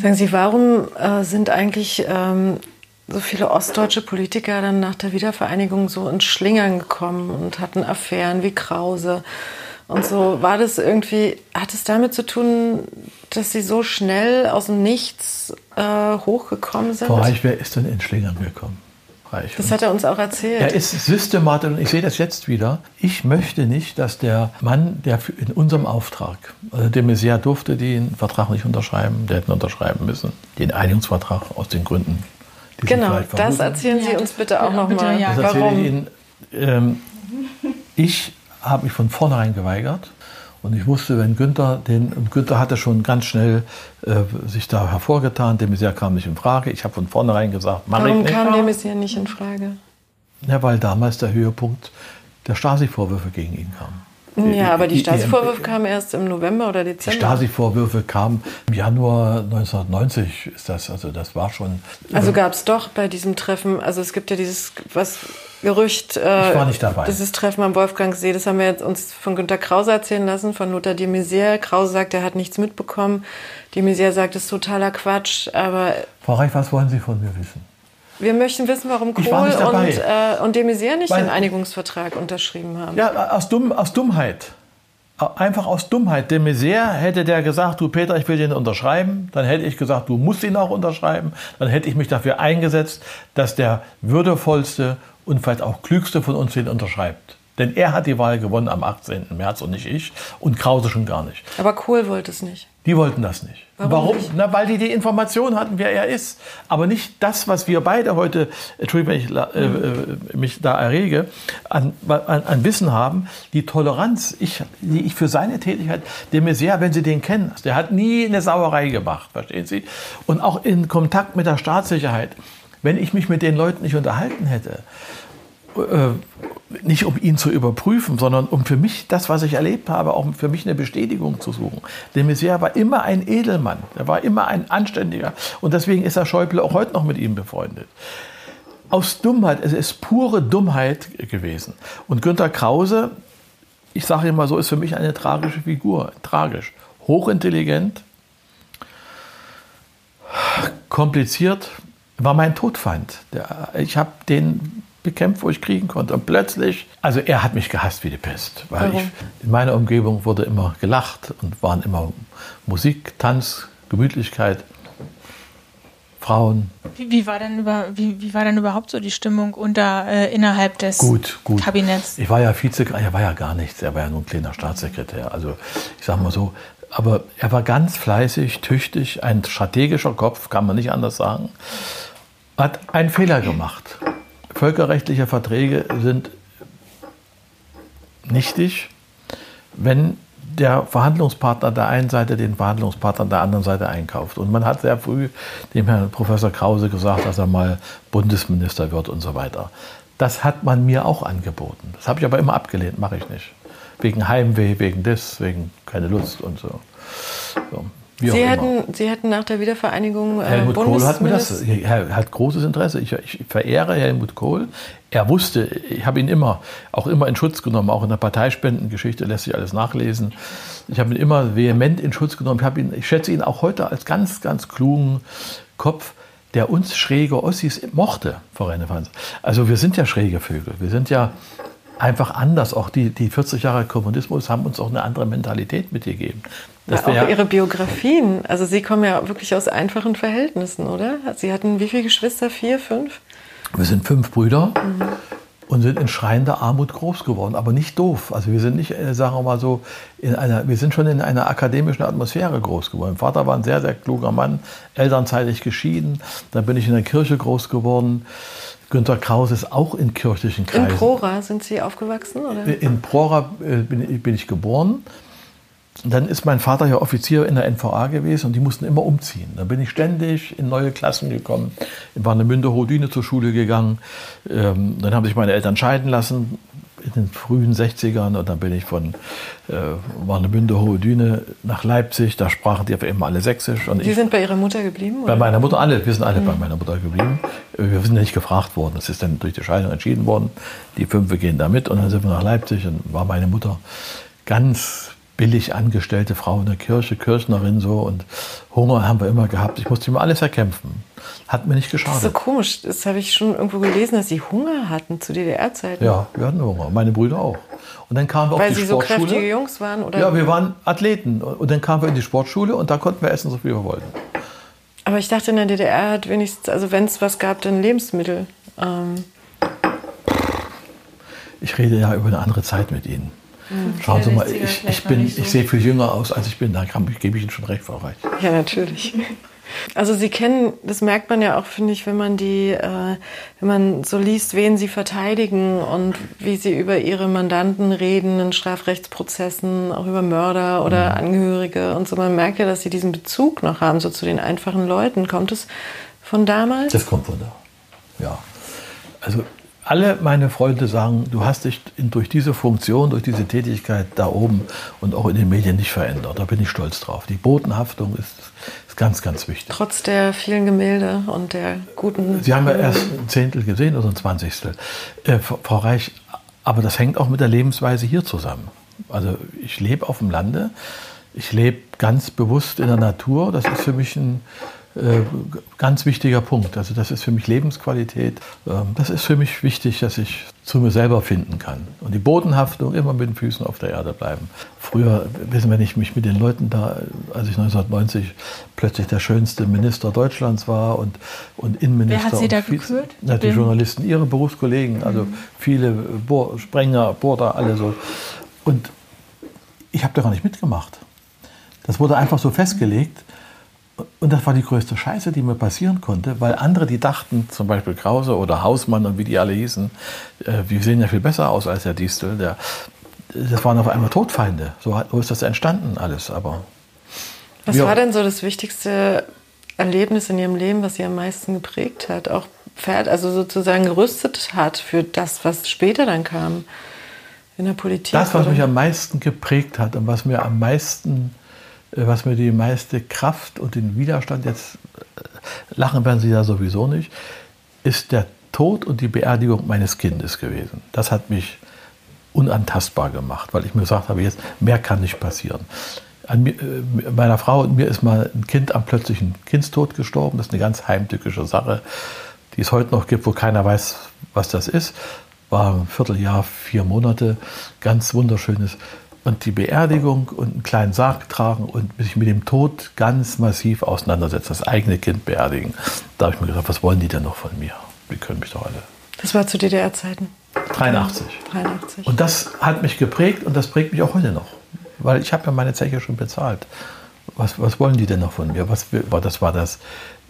Sagen Sie, warum äh, sind eigentlich ähm, so viele ostdeutsche Politiker dann nach der Wiedervereinigung so ins Schlingern gekommen und hatten Affären wie Krause und so? War das irgendwie, hat es damit zu tun, dass sie so schnell aus dem Nichts äh, hochgekommen sind? Frau Reich, wer ist denn in Schlingern gekommen? Reich. Das hat er uns auch erzählt. Er ist systematisch, und ich sehe das jetzt wieder. Ich möchte nicht, dass der Mann, der in unserem Auftrag, also der Messier durfte den Vertrag nicht unterschreiben, der hätte unterschreiben müssen, den Einigungsvertrag aus den Gründen. Genau, das erzählen Sie uns bitte auch ja, nochmal. Ja. Warum? Ich, Ihnen, ähm, ich habe mich von vornherein geweigert. Und ich wusste, wenn Günther, den, und Günther hatte schon ganz schnell äh, sich da hervorgetan, de Maizière kam nicht in Frage. Ich habe von vornherein gesagt, mach Warum ich nicht. kam de Maizière nicht in Frage? Ja, weil damals der Höhepunkt der Stasi-Vorwürfe gegen ihn kam. Ja, aber die Stasi-Vorwürfe kamen erst im November oder Dezember. Die Stasi-Vorwürfe kamen im Januar 1990, ist das, also das war schon. Also gab es doch bei diesem Treffen, also es gibt ja dieses, was Gerücht, äh, ich war nicht dabei. dieses Treffen am Wolfgangsee, das haben wir jetzt uns von Günter Krause erzählen lassen, von Lothar de Maizière. Krause sagt, er hat nichts mitbekommen. De Maizière sagt, das ist totaler Quatsch, aber... Frau Reich, was wollen Sie von mir wissen? Wir möchten wissen, warum Kohl und, äh, und de Maizière nicht Weil, den Einigungsvertrag unterschrieben haben. Ja, aus, Dumm, aus Dummheit. Einfach aus Dummheit. De Maizière hätte der gesagt, du Peter, ich will den unterschreiben. Dann hätte ich gesagt, du musst ihn auch unterschreiben. Dann hätte ich mich dafür eingesetzt, dass der würdevollste und vielleicht auch klügste von uns den unterschreibt. Denn er hat die Wahl gewonnen am 18. März und nicht ich und Krause schon gar nicht. Aber Kohl wollte es nicht. Die wollten das nicht. Warum? Warum? Na, weil die die Information hatten, wer er ist. Aber nicht das, was wir beide heute, Entschuldigung, wenn ich äh, äh, mich da errege, an, an, an, Wissen haben. Die Toleranz, ich, die ich für seine Tätigkeit, der mir sehr, wenn Sie den kennen, der hat nie eine Sauerei gemacht, verstehen Sie? Und auch in Kontakt mit der Staatssicherheit. Wenn ich mich mit den Leuten nicht unterhalten hätte, äh, nicht um ihn zu überprüfen, sondern um für mich das, was ich erlebt habe, auch für mich eine Bestätigung zu suchen. De Maizière war immer ein Edelmann, er war immer ein Anständiger und deswegen ist Herr Schäuble auch heute noch mit ihm befreundet. Aus Dummheit, es ist pure Dummheit gewesen. Und Günter Krause, ich sage immer so, ist für mich eine tragische Figur, tragisch, hochintelligent, kompliziert, war mein Todfeind. Ich habe den bekämpft, wo ich kriegen konnte. Und plötzlich, also er hat mich gehasst wie die Pest, weil ich, in meiner Umgebung wurde immer gelacht und waren immer Musik, Tanz, Gemütlichkeit. Frauen. Wie, wie, war denn über, wie, wie war denn überhaupt so die Stimmung unter, äh, innerhalb des gut, gut. Kabinetts? Ich war ja Vize, er war ja gar nichts, er war ja nur ein kleiner Staatssekretär. Also ich sage mal so, aber er war ganz fleißig, tüchtig, ein strategischer Kopf, kann man nicht anders sagen. Hat einen Fehler gemacht. Völkerrechtliche Verträge sind nichtig, wenn der Verhandlungspartner der einen Seite den Verhandlungspartner der anderen Seite einkauft. Und man hat sehr früh dem Herrn Professor Krause gesagt, dass er mal Bundesminister wird und so weiter. Das hat man mir auch angeboten. Das habe ich aber immer abgelehnt, mache ich nicht. Wegen Heimweh, wegen des, wegen keine Lust und so. so. Sie hatten, Sie hatten nach der Wiedervereinigung äh, Helmut Kohl hat mir das, er hat großes Interesse. Ich, ich, verehre Helmut Kohl. Er wusste, ich habe ihn immer, auch immer in Schutz genommen, auch in der Parteispendengeschichte lässt sich alles nachlesen. Ich habe ihn immer vehement in Schutz genommen. Ich, ihn, ich schätze ihn auch heute als ganz, ganz klugen Kopf, der uns schräge Ossis mochte, Frau Rennefanz. Also wir sind ja schräge Vögel. Wir sind ja einfach anders. Auch die, die 40 Jahre Kommunismus haben uns auch eine andere Mentalität mitgegeben. Ja, auch Ihre Biografien. Also Sie kommen ja wirklich aus einfachen Verhältnissen, oder? Sie hatten wie viele Geschwister? Vier, fünf? Wir sind fünf Brüder mhm. und sind in schreiender Armut groß geworden, aber nicht doof. Also wir sind nicht, äh, sagen wir mal so, in einer, wir sind schon in einer akademischen Atmosphäre groß geworden. Mein Vater war ein sehr, sehr kluger Mann, elternzeitig geschieden. Dann bin ich in der Kirche groß geworden. Günter Kraus ist auch in kirchlichen Kreisen. In Prora sind Sie aufgewachsen? Oder? In Prora äh, bin ich geboren. Dann ist mein Vater ja Offizier in der NVA gewesen und die mussten immer umziehen. Dann bin ich ständig in neue Klassen gekommen, in Warnemünde Hodine zur Schule gegangen. Ähm, dann haben sich meine Eltern scheiden lassen in den frühen 60ern und dann bin ich von äh, Warnemünde Hohe Düne nach Leipzig. Da sprachen die auf immer alle Sächsisch. Und Sie ich, sind bei Ihrer Mutter geblieben? Bei meiner Mutter alle. Wir sind alle mhm. bei meiner Mutter geblieben. Wir sind nicht gefragt worden. Es ist dann durch die Scheidung entschieden worden. Die fünf gehen da mit und dann sind wir nach Leipzig und war meine Mutter ganz billig angestellte Frau in der Kirche, Kirchnerin so und Hunger haben wir immer gehabt. Ich musste immer alles erkämpfen. Hat mir nicht geschadet. Das ist so komisch. Das habe ich schon irgendwo gelesen, dass Sie Hunger hatten zu DDR-Zeiten. Ja, wir hatten Hunger. Meine Brüder auch. Und dann kamen wir Weil auf die Sie Sportschule. so kräftige Jungs waren? Oder? Ja, wir waren Athleten. Und dann kamen wir in die Sportschule und da konnten wir essen, so viel wir wollten. Aber ich dachte, in der DDR hat wenigstens, also wenn es was gab, dann Lebensmittel. Ähm. Ich rede ja über eine andere Zeit mit Ihnen. Mhm. Schauen Sie mal, ich, ich, bin, so. ich sehe viel jünger aus, als ich bin. Da gebe ich Ihnen schon recht, Frau Reich. Ja, natürlich. Also Sie kennen, das merkt man ja auch, finde ich, wenn man die, äh, wenn man so liest, wen Sie verteidigen und wie Sie über Ihre Mandanten reden in Strafrechtsprozessen, auch über Mörder oder mhm. Angehörige und so. Man merkt ja, dass Sie diesen Bezug noch haben, so zu den einfachen Leuten. Kommt es von damals? Das kommt von da. Ja. Also alle meine Freunde sagen, du hast dich durch diese Funktion, durch diese Tätigkeit da oben und auch in den Medien nicht verändert. Da bin ich stolz drauf. Die Botenhaftung ist, ist ganz, ganz wichtig. Trotz der vielen Gemälde und der guten. Sie haben ja erst ein Zehntel gesehen oder ein Zwanzigstel. Äh, Frau Reich, aber das hängt auch mit der Lebensweise hier zusammen. Also ich lebe auf dem Lande. Ich lebe ganz bewusst in der Natur. Das ist für mich ein ganz wichtiger Punkt. Also das ist für mich Lebensqualität. Ähm, das ist für mich wichtig, dass ich zu mir selber finden kann. Und die Bodenhaftung immer mit den Füßen auf der Erde bleiben. Früher, wissen wenn ich mich mit den Leuten da, als ich 1990 plötzlich der schönste Minister Deutschlands war und, und Innenminister. Wer hat Sie da gekürt? Na, die Journalisten, ihre Berufskollegen, also mhm. viele Bohr, Sprenger, Bohrer, alle so. Und ich habe da gar nicht mitgemacht. Das wurde einfach so festgelegt. Und das war die größte Scheiße, die mir passieren konnte, weil andere, die dachten, zum Beispiel Krause oder Hausmann und wie die alle hießen, äh, wir sehen ja viel besser aus als der Distel, der, das waren auf einmal Todfeinde. So, so ist das entstanden alles. Aber was war denn so das wichtigste Erlebnis in Ihrem Leben, was Sie am meisten geprägt hat, auch Pferd, also sozusagen gerüstet hat für das, was später dann kam in der Politik? Das, was oder? mich am meisten geprägt hat und was mir am meisten was mir die meiste Kraft und den Widerstand, jetzt äh, lachen werden Sie ja sowieso nicht, ist der Tod und die Beerdigung meines Kindes gewesen. Das hat mich unantastbar gemacht, weil ich mir gesagt habe, jetzt mehr kann nicht passieren. An mir, äh, meiner Frau und mir ist mal ein Kind am plötzlichen Kindstod gestorben. Das ist eine ganz heimtückische Sache. die es heute noch gibt, wo keiner weiß, was das ist. War ein Vierteljahr, vier Monate, ganz wunderschönes. Und die Beerdigung und einen kleinen Sarg tragen und sich mit dem Tod ganz massiv auseinandersetzen, das eigene Kind beerdigen. Da habe ich mir gedacht, was wollen die denn noch von mir? Die können mich doch alle. Das war zu DDR-Zeiten. 83. 83. Und das hat mich geprägt und das prägt mich auch heute noch. Weil ich habe ja meine Zeche schon bezahlt. Was, was wollen die denn noch von mir? Was, das war das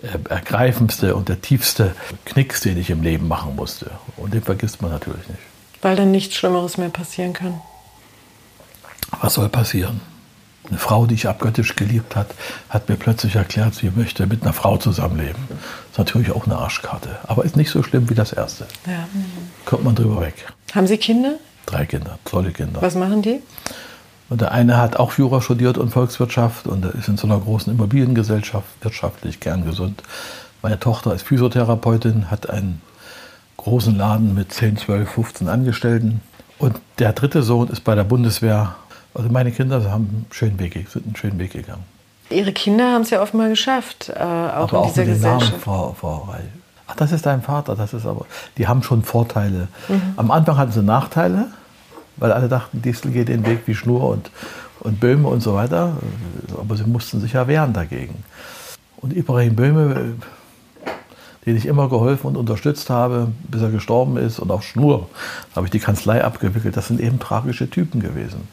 äh, ergreifendste und der tiefste Knicks, den ich im Leben machen musste. Und den vergisst man natürlich nicht. Weil dann nichts Schlimmeres mehr passieren kann. Was soll passieren? Eine Frau, die ich abgöttisch geliebt hat, hat mir plötzlich erklärt, sie möchte mit einer Frau zusammenleben. Das ist natürlich auch eine Arschkarte. Aber ist nicht so schlimm wie das erste. Ja. Kommt man drüber weg. Haben Sie Kinder? Drei Kinder, tolle Kinder. Was machen die? Und der eine hat auch Jura studiert und Volkswirtschaft und ist in so einer großen Immobiliengesellschaft wirtschaftlich kerngesund. Meine Tochter ist Physiotherapeutin, hat einen großen Laden mit 10, 12, 15 Angestellten. Und der dritte Sohn ist bei der Bundeswehr. Also meine Kinder haben einen schönen Weg, sind einen schönen Weg gegangen. Ihre Kinder haben es ja offenbar geschafft, äh, auch aber in auch dieser mit den Gesellschaft. Namen, Frau, Frau Reil. Ach, das ist dein Vater, das ist aber. Die haben schon Vorteile. Am Anfang hatten sie Nachteile, weil alle dachten, Distel geht den Weg wie Schnur und, und Böhme und so weiter. Aber sie mussten sich ja wehren dagegen. Und Ibrahim Böhme, den ich immer geholfen und unterstützt habe, bis er gestorben ist, und auch Schnur, habe ich die Kanzlei abgewickelt. Das sind eben tragische Typen gewesen.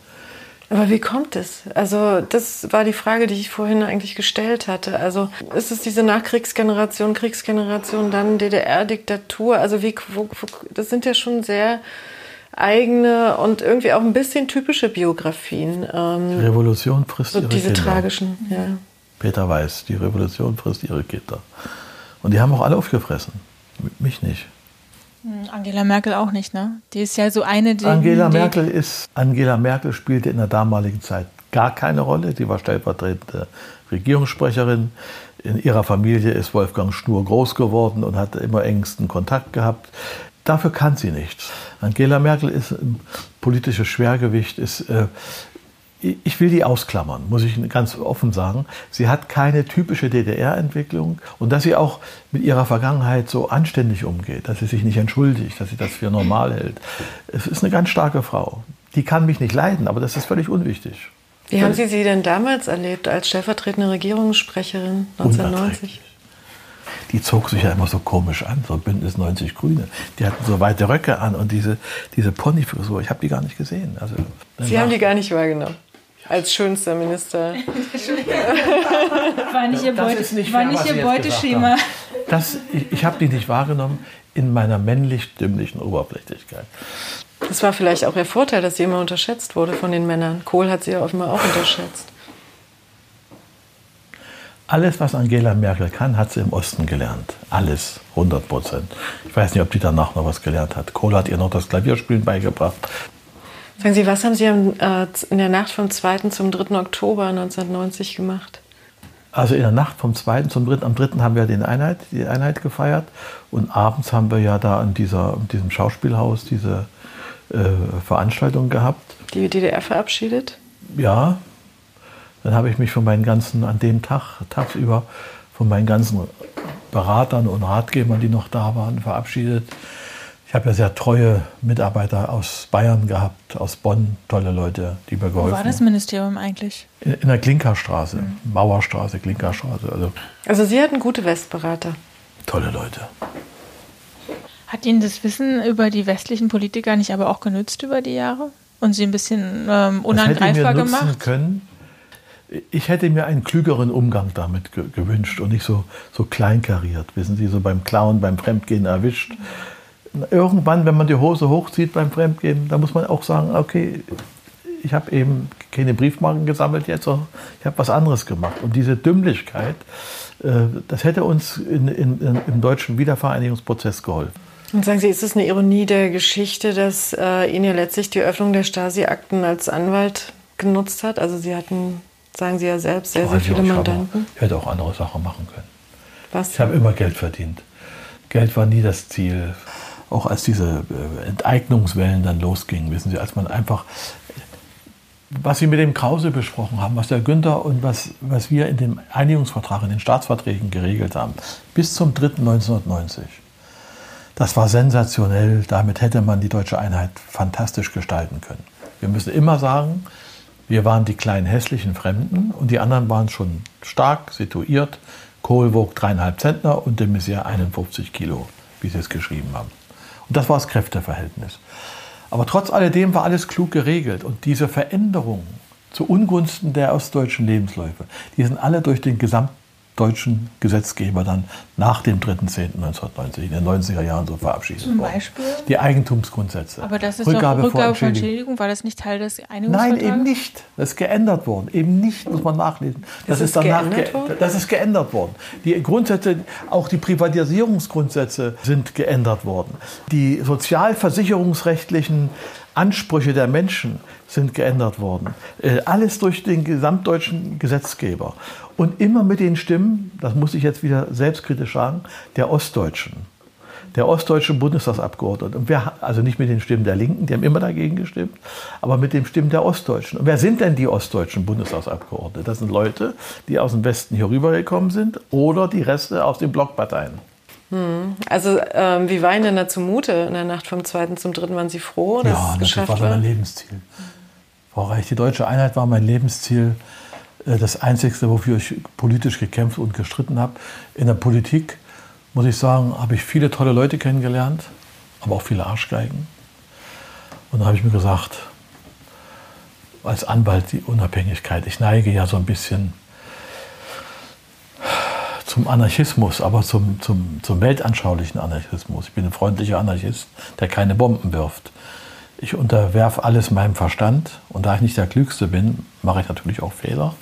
Aber wie kommt es? Also das war die Frage, die ich vorhin eigentlich gestellt hatte. Also ist es diese Nachkriegsgeneration, Kriegsgeneration, dann DDR-Diktatur? Also wie, wo, wo, das sind ja schon sehr eigene und irgendwie auch ein bisschen typische Biografien. Die Ähm, Revolution frisst so ihre diese Kinder. tragischen, ja. Peter weiß, die Revolution frisst ihre Kinder. Und die haben auch alle aufgefressen. Mich nicht. Hm, Angela Merkel auch nicht, ne? Die ist ja so eine, die. Angela Merkel ist, Angela Merkel spielte in der damaligen Zeit gar keine Rolle. Die war stellvertretende Regierungssprecherin. In ihrer Familie ist Wolfgang Schnur groß geworden und hatte immer engsten Kontakt gehabt. Dafür kann sie nichts. Angela Merkel ist ein politisches Schwergewicht, ist, äh, ich will die ausklammern, muss ich ganz offen sagen. Sie hat keine typische DDR-Entwicklung und dass sie auch mit ihrer Vergangenheit so anständig umgeht, dass sie sich nicht entschuldigt, dass sie das für normal hält. Es ist eine ganz starke Frau. Die kann mich nicht leiden, aber das ist völlig unwichtig. Wie haben Sie sie denn damals erlebt als stellvertretende Regierungssprecherin 1990? Unerträglich. Die zog sich ja immer so komisch an, so Bündnis 90 Grüne. Die hatten so weite Röcke an und diese, diese Ponyfrisur, ich habe die gar nicht gesehen. Also, Sie haben die gar nicht wahrgenommen. Als schönster Minister. (laughs) war nicht ihr, Das Beute, ist nicht war fair, nicht was ihr Beuteschema. Das, ich ich habe die nicht wahrgenommen in meiner männlich-dümmlichen Oberflächlichkeit. Das war vielleicht auch ihr Vorteil, dass sie immer unterschätzt wurde von den Männern. Kohl hat sie ja offenbar auch unterschätzt. Alles, was Angela Merkel kann, hat sie im Osten gelernt. Alles, 100 Prozent. Ich weiß nicht, ob die danach noch was gelernt hat. Kohl hat ihr noch das Klavierspielen beigebracht. Sagen Sie, was haben Sie äh, in der Nacht vom 2. zum 3. Oktober 1990 gemacht? Also in der Nacht vom 2. zum 3. Am 3. haben wir den Einheit, die Einheit gefeiert. Und abends haben wir ja da in, dieser, in diesem Schauspielhaus diese äh, Veranstaltung gehabt. Die DDR verabschiedet? Ja, dann habe ich mich von meinen ganzen, an dem Tag, tagsüber, von meinen ganzen Beratern und Ratgebern, die noch da waren, verabschiedet. Ich habe ja sehr treue Mitarbeiter aus Bayern gehabt, aus Bonn, tolle Leute, die mir Wo geholfen war das Ministerium eigentlich? In, in der Klinkerstraße, Mauerstraße, Klinkerstraße, also Also Sie hatten gute Westberater. tolle Leute. Hat Ihnen das Wissen über die westlichen Politiker nicht aber auch genützt über die Jahre? Und Sie ein bisschen ähm, Das hätte unangreifbar mir nutzen gemacht? können. Ich hätte mir einen klügeren Umgang damit ge gewünscht und nicht so, so kleinkariert. Wissen Sie, so beim Klauen, beim Fremdgehen erwischt. Irgendwann, wenn man die Hose hochzieht beim Fremdgehen, da muss man auch sagen, okay, ich habe eben keine Briefmarken gesammelt jetzt, sondern ich habe was anderes gemacht. Und diese Dümmlichkeit, äh, das hätte uns in, in, im deutschen Wiedervereinigungsprozess geholfen. Und sagen Sie, ist es eine Ironie der Geschichte, dass äh, Ihnen ja letztlich die Öffnung der Stasi-Akten als Anwalt genutzt hat? Also Sie hatten, sagen Sie ja selbst, sehr, sehr ich viele Mandanten. Ich hätte auch andere Sachen machen können. Was? Ich habe immer Geld verdient. Geld war nie das Ziel. Auch als diese äh, Enteignungswellen dann losgingen, wissen Sie, als man einfach, was Sie mit dem Krause besprochen haben, was der Günther und was, was wir in dem Einigungsvertrag, in den Staatsverträgen geregelt haben, bis zum 3. 1990. Das war sensationell. Damit hätte man die deutsche Einheit fantastisch gestalten können. Wir müssen immer sagen, wir waren die kleinen hässlichen Fremden und die anderen waren schon stark situiert. Kohl wog dreieinhalb Zentner und de Maizière 51 Kilo, wie sie es geschrieben haben. Und das war das Kräfteverhältnis. Aber trotz alledem war alles klug geregelt. Und diese Veränderungen zu Ungunsten der ostdeutschen Lebensläufe, die sind alle durch den gesamten deutschen Gesetzgeber dann nach dem 3.10.1990 in den 90er Jahren so verabschiedet Zum worden. Beispiel? Die Eigentumsgrundsätze. Aber das ist Rückgabe doch vor Rückgabe von Entschädigung. War das nicht Teil des Nein, Einigungsvertrags? eben nicht. Das ist geändert worden. Eben nicht, muss man nachlesen. Das, Ist ist, danach geändert ge worden? das ist geändert worden. Die Grundsätze, auch die Privatisierungsgrundsätze sind geändert worden. Die sozialversicherungsrechtlichen Ansprüche der Menschen sind geändert worden. Äh, Alles durch den gesamtdeutschen Gesetzgeber. Und immer mit den Stimmen, das muss ich jetzt wieder selbstkritisch sagen, der Ostdeutschen der ostdeutschen Bundestagsabgeordneten. Und wer, also nicht mit den Stimmen der Linken, die haben immer dagegen gestimmt, aber mit den Stimmen der Ostdeutschen. Und wer sind denn die ostdeutschen Bundestagsabgeordneten? Das sind Leute, die aus dem Westen hier rübergekommen sind oder die Reste aus den Blockparteien. Also, ähm, wie war Ihnen denn da zumute in der Nacht vom 2. zum 3.? Waren Sie froh, dass ja, es das war war? mein Lebensziel. Frau Reich, die deutsche Einheit war mein Lebensziel. Äh, Das Einzige, wofür ich politisch gekämpft und gestritten habe. In der Politik, muss ich sagen, habe ich viele tolle Leute kennengelernt, aber auch viele Arschgeigen. Und da habe ich mir gesagt, als Anwalt die Unabhängigkeit, ich neige ja so ein bisschen zum Anarchismus, aber zum, zum, zum weltanschaulichen Anarchismus. Ich bin ein freundlicher Anarchist, der keine Bomben wirft. Ich unterwerfe alles meinem Verstand und da ich nicht der Klügste bin, mache ich natürlich auch Fehler.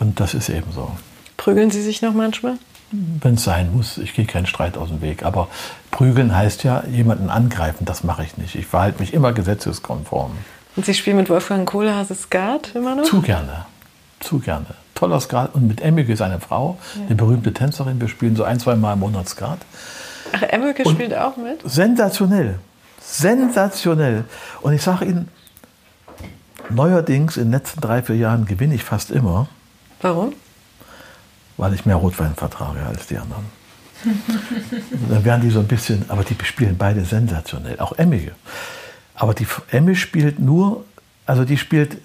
Und das ist eben so. Prügeln Sie sich noch manchmal? Wenn es sein muss, ich gehe keinen Streit aus dem Weg. Aber prügeln heißt ja jemanden angreifen, das mache ich nicht. Ich verhalte mich immer gesetzeskonform. Und Sie spielen mit Wolfgang Kohlhase Skat immer noch? Zu gerne. Zu gerne. Toller Skat. Und mit Emmige, seine Frau, eine berühmte Tänzerin. Wir spielen so ein, zwei Mal im Monat Skat. Ach, Emmelke Und- spielt auch mit? Sensationell. Sensationell. Und ich sage Ihnen, neuerdings in den letzten drei, vier Jahren gewinne ich fast immer, Warum? weil ich mehr Rotwein vertrage als die anderen. (laughs) Dann werden die so ein bisschen, aber die spielen beide sensationell, auch Emmige. Aber die Emme spielt nur, also die spielt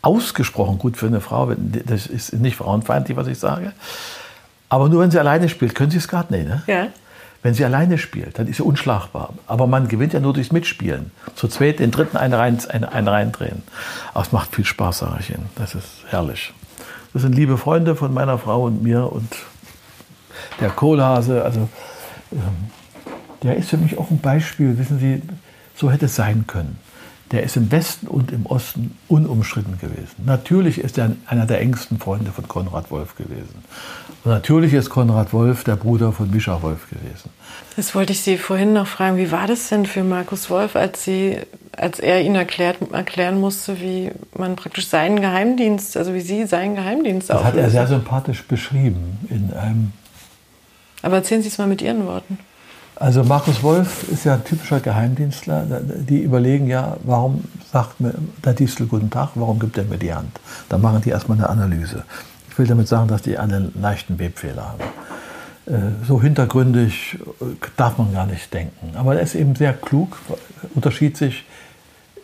ausgesprochen gut für eine Frau. Das ist nicht frauenfeindlich, was ich sage. Aber nur wenn sie alleine spielt, können Sie es gerade nicht, ne? Ja. Wenn sie alleine spielt, dann ist sie unschlagbar. Aber man gewinnt ja nur durchs Mitspielen. Zu zweit den dritten einen, rein, einen, einen reindrehen. Aber es macht viel Spaß, sage ich Ihnen. Das ist herrlich. Das sind liebe Freunde von meiner Frau und mir und der Kohlhase. Also, ähm, der ist für mich auch ein Beispiel. Wissen Sie, so hätte es sein können. Der ist im Westen und im Osten unumstritten gewesen. Natürlich ist er einer der engsten Freunde von Konrad Wolf gewesen. Und natürlich ist Konrad Wolf der Bruder von Mischa Wolf gewesen. Das wollte ich Sie vorhin noch fragen. Wie war das denn für Markus Wolf, als, Sie, als er Ihnen erklärt, erklären musste, wie man praktisch seinen Geheimdienst, also wie Sie seinen Geheimdienst Das hat er auflösen? sehr sympathisch beschrieben. In einem, Aber erzählen Sie es mal mit Ihren Worten. Also Markus Wolf ist ja ein typischer Geheimdienstler. Die überlegen ja, warum sagt mir der Distel guten Tag, warum gibt er mir die Hand? Dann machen die erstmal eine Analyse. Ich will damit sagen, dass die einen leichten Webfehler haben. Äh, So hintergründig äh, darf man gar nicht denken. Aber er ist eben sehr klug, unterschied sich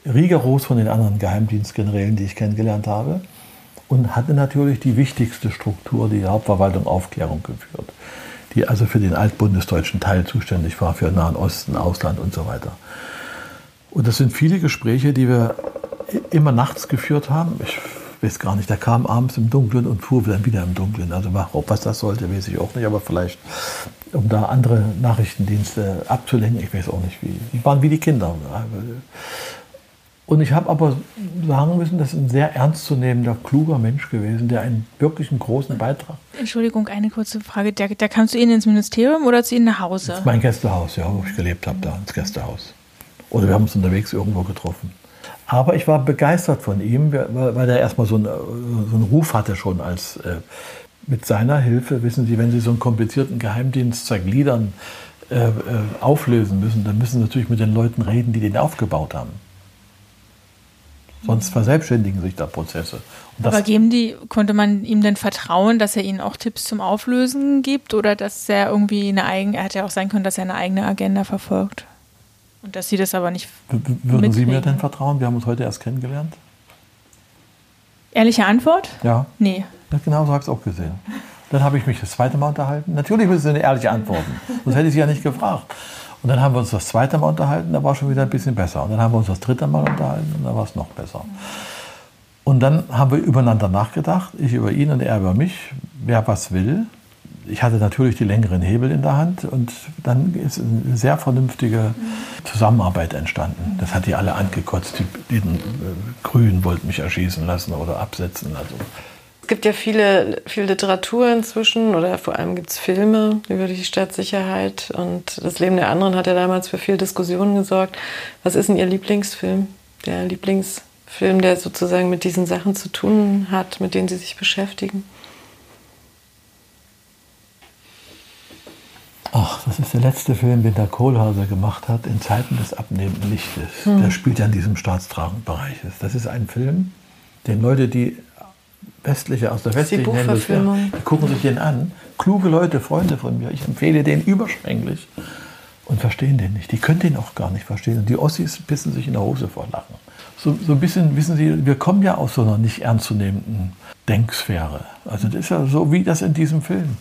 rigoros von den anderen Geheimdienstgenerälen, die ich kennengelernt habe. Und hatte natürlich die wichtigste Struktur, die Hauptverwaltung Aufklärung geführt, die also für den altbundesdeutschen Teil zuständig war, für Nahen Osten, Ausland und so weiter. Und das sind viele Gespräche, die wir immer nachts geführt haben. Ich weiß gar nicht, der kam abends im Dunkeln und fuhr dann wieder im Dunkeln. Also warum, was das sollte, weiß ich auch nicht, aber vielleicht, um da andere Nachrichtendienste abzulenken, ich weiß auch nicht wie. Die waren wie die Kinder. Und ich habe aber sagen müssen, das ist ein sehr ernstzunehmender, kluger Mensch gewesen, der einen wirklich einen großen Beitrag. Entschuldigung, eine kurze Frage. Der, der kam zu Ihnen ins Ministerium oder zu Ihnen nach Hause? Das ist mein Gästehaus, ja, wo ich gelebt habe, da ins Gästehaus. Oder wir haben uns unterwegs irgendwo getroffen. Aber ich war begeistert von ihm, weil weil er erstmal so einen, so einen Ruf hatte schon als äh, mit seiner Hilfe, wissen Sie, wenn Sie so einen komplizierten Geheimdienst zergliedern, äh, äh, auflösen müssen, dann müssen Sie natürlich mit den Leuten reden, die den aufgebaut haben. Sonst verselbstständigen sich da Prozesse. Aber geben die, konnte man ihm denn vertrauen, dass er ihnen auch Tipps zum Auflösen gibt oder dass er irgendwie eine eigene, er hätte ja auch sein können, dass er eine eigene Agenda verfolgt. Und dass sie das aber nicht. W würden mitkriegen. Sie mir denn vertrauen? Wir haben uns heute erst kennengelernt. Ehrliche Antwort? Ja. Nee. Ja, genau so habe ich es auch gesehen. Dann habe ich mich das zweite Mal unterhalten. Natürlich müssen Sie eine ehrliche antworten. Sonst hätte ich Sie ja nicht gefragt. Und dann haben wir uns das zweite Mal unterhalten, da war schon wieder ein bisschen besser. Und dann haben wir uns das dritte Mal unterhalten und da war es noch besser. Und dann haben wir übereinander nachgedacht, ich über ihn und er über mich, wer was will. Ich hatte natürlich die längeren Hebel in der Hand und dann ist eine sehr vernünftige Zusammenarbeit entstanden. Das hat die alle angekotzt. Die, die äh, Grünen wollten mich erschießen lassen oder absetzen. Also gibt ja viele, viel Literatur inzwischen oder vor allem gibt es Filme über die Stadtsicherheit und das Leben der anderen hat ja damals für viel Diskussionen gesorgt. Was ist denn Ihr Lieblingsfilm? Der Lieblingsfilm, der sozusagen mit diesen Sachen zu tun hat, mit denen Sie sich beschäftigen? Ach, das ist der letzte Film, den der Kohlhauser gemacht hat, in Zeiten des abnehmenden Lichtes. Hm. Der spielt ja in diesem staatstragenden Bereich. Das ist ein Film, den Leute, die westliche, aus der westlichen Hemisphäre, die gucken sich den an. Kluge Leute, Freunde von mir, ich empfehle den überschwänglich und verstehen den nicht. Die können den auch gar nicht verstehen. Und die Ossis bissen sich in der Hose vor Lachen. So, so ein bisschen, wissen Sie, wir kommen ja aus so einer nicht ernstzunehmenden Denksphäre. Also das ist ja so wie das in diesem Film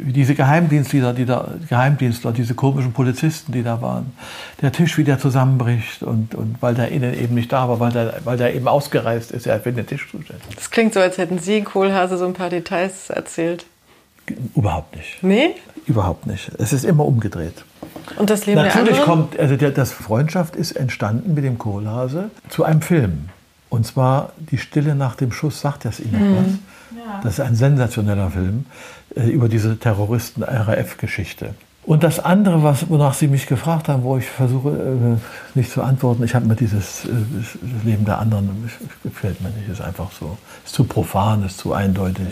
diese Geheimdienstler, die da, Geheimdienstler, diese komischen Polizisten, die da waren, der Tisch wieder zusammenbricht und, und weil der innen eben nicht da war, weil der, weil der eben ausgereist ist, er wird den Tisch zuständig. Das klingt so, als hätten Sie Kohlhase so ein paar Details erzählt. Überhaupt nicht. Nee? Überhaupt nicht. Es ist immer umgedreht. Und das Leben Natürlich der kommt, also der, das Freundschaft ist entstanden mit dem Kohlhase zu einem Film. Und zwar Die Stille nach dem Schuss, sagt das Ihnen mhm. was? Das ist ein sensationeller Film äh, über diese Terroristen-RAF-Geschichte. Und das andere, was, wonach Sie mich gefragt haben, wo ich versuche äh, nicht zu antworten, ich habe mir dieses äh, Leben der anderen, gefällt mir nicht, ist einfach so, ist zu profan, ist zu eindeutig.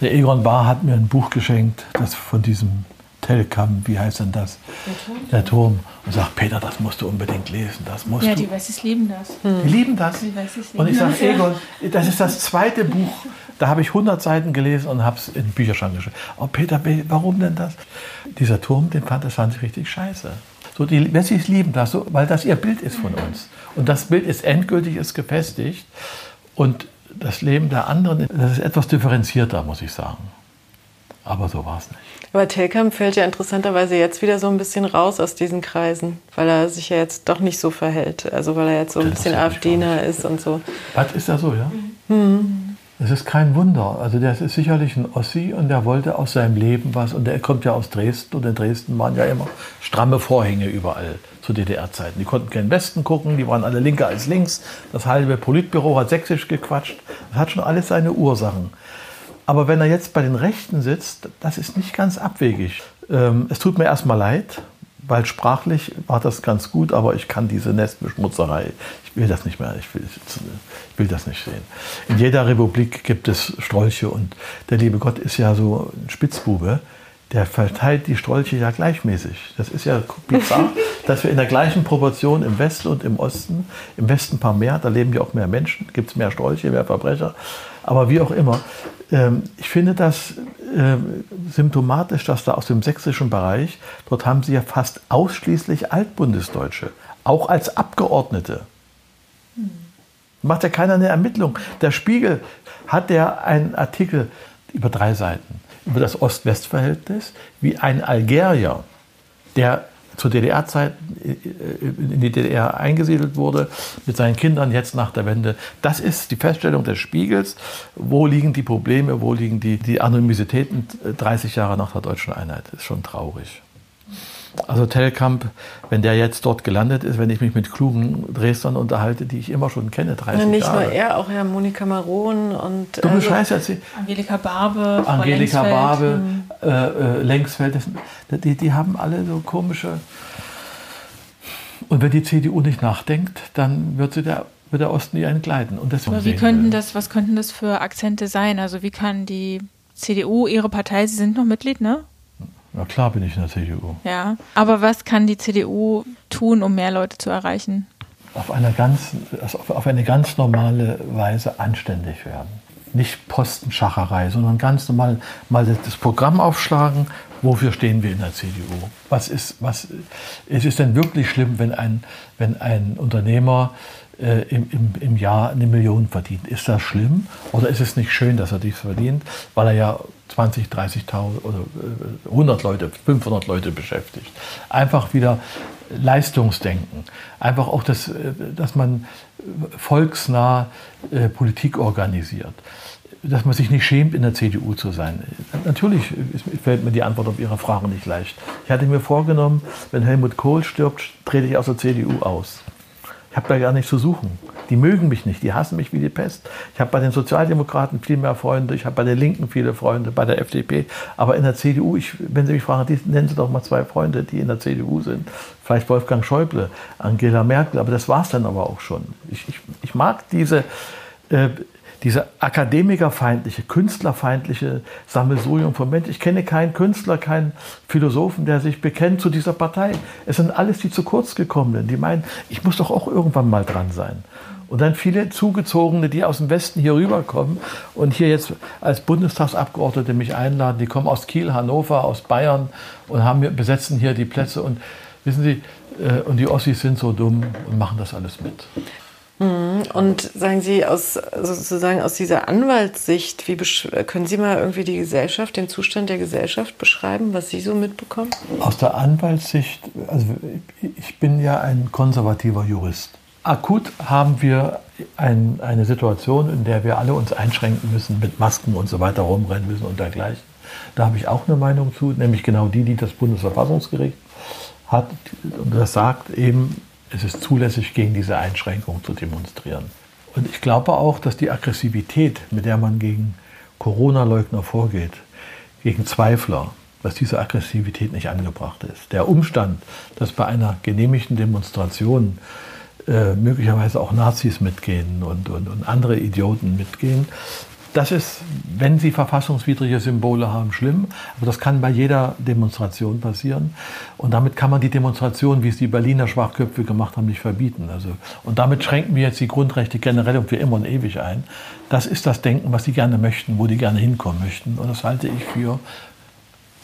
Der Egon Bahr hat mir ein Buch geschenkt, das von diesem Telkam, wie heißt denn das? Der Turm. Der Turm. Und sagt, Peter, das musst du unbedingt lesen. Das musst ja, du. die Wessis lieben das. Hm. Die lieben das. Die lieben und ich sage, Egon, das ist das zweite Buch, da habe ich 100 Seiten gelesen und habe es in den Bücherschrank geschrieben. Oh, Peter, warum denn das? Dieser Turm, den fand, das fand ich richtig scheiße. So, die Wessis lieben das, so, weil das ihr Bild ist von uns. Und das Bild ist endgültig, ist gefestigt. Und das Leben der anderen, das ist etwas differenzierter, muss ich sagen. Aber so war es nicht. Aber Telkamp fällt ja interessanterweise jetzt wieder so ein bisschen raus aus diesen Kreisen, weil er sich ja jetzt doch nicht so verhält. Also weil er jetzt so ein bisschen AfDner ist und so. Was ist er so, ja? Mhm. Es ist kein Wunder. Also der ist sicherlich ein Ossi und der wollte aus seinem Leben was. Und der kommt ja aus Dresden und in Dresden waren ja immer stramme Vorhänge überall zu DDR-Zeiten. Die konnten keinen Westen gucken, die waren alle linker als links. Das halbe Politbüro hat sächsisch gequatscht. Das hat schon alles seine Ursachen. Aber wenn er jetzt bei den Rechten sitzt, das ist nicht ganz abwegig. Ähm, es tut mir erstmal leid, weil sprachlich war das ganz gut, aber ich kann diese Nestbeschmutzerei, ich will das nicht mehr, ich will, ich will das nicht sehen. In jeder Republik gibt es Strolche und der liebe Gott ist ja so ein Spitzbube, der verteilt die Strolche ja gleichmäßig. Das ist ja bizarr, (laughs) dass wir in der gleichen Proportion im Westen und im Osten, im Westen ein paar mehr, da leben ja auch mehr Menschen, gibt es mehr Strolche, mehr Verbrecher, aber wie auch immer, ich finde das ähm, symptomatisch, dass da aus dem sächsischen Bereich, dort haben sie ja fast ausschließlich Altbundesdeutsche, auch als Abgeordnete. Hm. Macht ja keiner eine Ermittlung. Der Spiegel hat ja einen Artikel über drei Seiten über das Ost-West-Verhältnis, wie ein Algerier, der zur DDR-Zeit in die DDR eingesiedelt wurde, mit seinen Kindern jetzt nach der Wende. Das ist die Feststellung des Spiegels. Wo liegen die Probleme, wo liegen die, die Anonymitäten 30 Jahre nach der deutschen Einheit? Das ist schon traurig. Also Telkamp, wenn der jetzt dort gelandet ist, wenn ich mich mit klugen Dresdern unterhalte, die ich immer schon kenne, 30 ja, nicht Jahre. nur er, auch ja Monika Maron und du also, jetzt Angelika Barbe, Angelika Barbe, hm. äh, äh, Längsfeld, das, die, die haben alle so komische. Und wenn die CDU nicht nachdenkt, dann wird sie der wird der Osten ihr entgleiten. Und Aber wie könnten das, was könnten das für Akzente sein? Also wie kann die CDU, ihre Partei, Sie sind noch Mitglied, ne? Na klar bin ich in der CDU. Ja, aber was kann die CDU tun, um mehr Leute zu erreichen? auf, einer ganz, auf eine ganz normale Weise anständig werden. Nicht Postenschacherei, sondern ganz normal mal das Programm aufschlagen, wofür stehen wir in der CDU? Was ist, was, ist es denn wirklich schlimm, wenn ein, wenn ein Unternehmer äh, im, im, im Jahr eine Million verdient? Ist das schlimm oder ist es nicht schön, dass er dies verdient, weil er ja 20, 30.000 oder 100 äh, Leute, 500 Leute beschäftigt? Einfach wieder Leistungsdenken. Einfach auch, das, äh, dass man volksnah äh, Politik organisiert. Dass man sich nicht schämt, in der CDU zu sein. Natürlich fällt mir die Antwort auf Ihre Frage nicht leicht. Ich hatte mir vorgenommen, wenn Helmut Kohl stirbt, trete ich aus der CDU aus. Ich habe da gar nichts zu suchen. Die mögen mich nicht, die hassen mich wie die Pest. Ich habe bei den Sozialdemokraten viel mehr Freunde, ich habe bei der Linken viele Freunde, bei der FDP. Aber in der CDU, ich, wenn Sie mich fragen, die, nennen Sie doch mal zwei Freunde, die in der CDU sind. Vielleicht Wolfgang Schäuble, Angela Merkel, aber das war es dann aber auch schon. Ich, ich, ich mag diese, äh, diese akademikerfeindliche, künstlerfeindliche Sammelsurium von Menschen. Ich kenne keinen Künstler, keinen Philosophen, der sich bekennt zu dieser Partei. Es sind alles die zu kurz gekommenen, die meinen, ich muss doch auch irgendwann mal dran sein. Und dann viele Zugezogene, die aus dem Westen hier rüberkommen und hier jetzt als Bundestagsabgeordnete mich einladen. Die kommen aus Kiel, Hannover, aus Bayern und haben, besetzen hier die Plätze. Und wissen Sie, äh, und die Ossis sind so dumm und machen das alles mit. Mhm. Und sagen Sie aus also sozusagen aus dieser Anwaltssicht, wie können Sie mal irgendwie die Gesellschaft, den Zustand der Gesellschaft beschreiben, was Sie so mitbekommen? Aus der Anwaltssicht, also ich bin ja ein konservativer Jurist. Akut haben wir ein, eine Situation, in der wir alle uns einschränken müssen, mit Masken und so weiter rumrennen müssen und dergleichen. Da habe ich auch eine Meinung zu, nämlich genau die, die das Bundesverfassungsgericht hat. Und das sagt eben, es ist zulässig, gegen diese Einschränkung zu demonstrieren. Und ich glaube auch, dass die Aggressivität, mit der man gegen Corona-Leugner vorgeht, gegen Zweifler, dass diese Aggressivität nicht angebracht ist. Der Umstand, dass bei einer genehmigten Demonstration äh, möglicherweise auch Nazis mitgehen und, und, und andere Idioten mitgehen, das ist, wenn sie verfassungswidrige Symbole haben, schlimm. Aber das kann bei jeder Demonstration passieren. Und damit kann man die Demonstration, wie es die Berliner Schwachköpfe gemacht haben, nicht verbieten. Also, und damit schränken wir jetzt die Grundrechte generell und für immer und ewig ein. Das ist das Denken, was sie gerne möchten, wo die gerne hinkommen möchten. Und das halte ich für,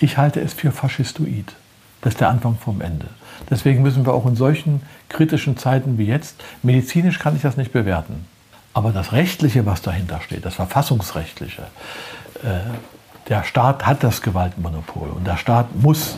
ich halte es für faschistoid. Das ist der Anfang vom Ende. Deswegen müssen wir auch in solchen kritischen Zeiten wie jetzt, medizinisch kann ich das nicht bewerten. Aber das Rechtliche, was dahinter steht, das Verfassungsrechtliche, äh, der Staat hat das Gewaltmonopol und der Staat muss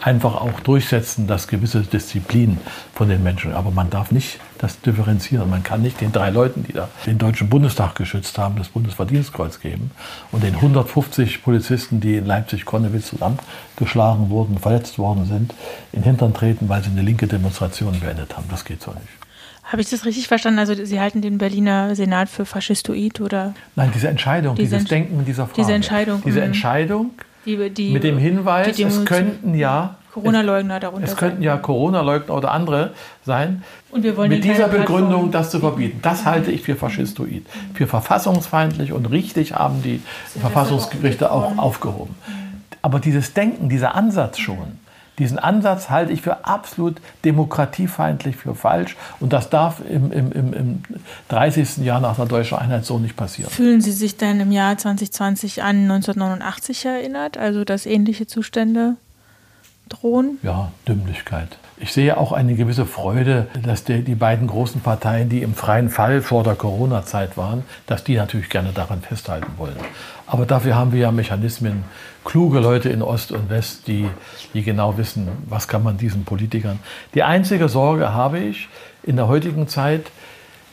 einfach auch durchsetzen, dass gewisse Disziplin von den Menschen. Aber man darf nicht das differenzieren. Man kann nicht den drei Leuten, die da den Deutschen Bundestag geschützt haben, das Bundesverdienstkreuz geben und den 150 Polizisten, die in Leipzig-Konnewitz zusammengeschlagen wurden, verletzt worden sind, in den Hintern treten, weil sie eine linke Demonstration beendet haben. Das geht so nicht. Habe ich das richtig verstanden? Also Sie halten den Berliner Senat für faschistoid oder? Nein, diese Entscheidung, diese dieses Denken in dieser Frage. Diese Entscheidung. Diese mhm. Entscheidung die, die, mit dem Hinweis, es könnten ja Corona-Leugner darunter Es könnten ja Corona-Leugner oder andere sein. Und wir wollen mit dieser Begründung das zu verbieten. Das halte ich für faschistoid. Für verfassungsfeindlich und richtig haben die Verfassungsgerichte auch aufgehoben. Aber dieses Denken, dieser Ansatz schon, diesen Ansatz halte ich für absolut demokratiefeindlich, für falsch. Und das darf im, im, im, im 30. Jahr nach der deutschen Einheit so nicht passieren. Fühlen Sie sich denn im Jahr 2020 an 1989 erinnert? Also, dass ähnliche Zustände drohen? Ja, Dümmlichkeit. Ich sehe auch eine gewisse Freude, dass die, die beiden großen Parteien, die im freien Fall vor der Corona-Zeit waren, dass die natürlich gerne daran festhalten wollen. Aber dafür haben wir ja Mechanismen, kluge Leute in Ost und West, die, die genau wissen, was kann man diesen Politikern. Die einzige Sorge habe ich in der heutigen Zeit,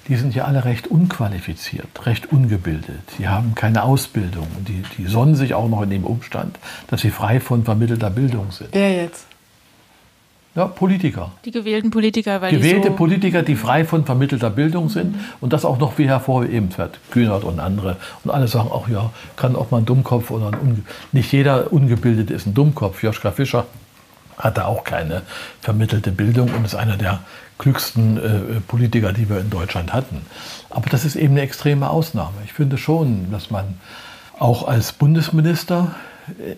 die sind ja alle recht unqualifiziert, recht ungebildet. Die haben keine Ausbildung die, die sonnen sich auch noch in dem Umstand, dass sie frei von vermittelter Bildung sind. Wer jetzt? Ja, Politiker. Die gewählten Politiker, weil Gewählte so Politiker, die frei von vermittelter Bildung sind mhm. und das auch noch wie hervorheben wird. Kühnert und andere. Und alle sagen auch, ja, kann auch mal ein Dummkopf oder ein Unge Nicht jeder Ungebildete ist ein Dummkopf. Joschka Fischer hatte auch keine vermittelte Bildung und ist einer der klügsten äh, Politiker, die wir in Deutschland hatten. Aber das ist eben eine extreme Ausnahme. Ich finde schon, dass man auch als Bundesminister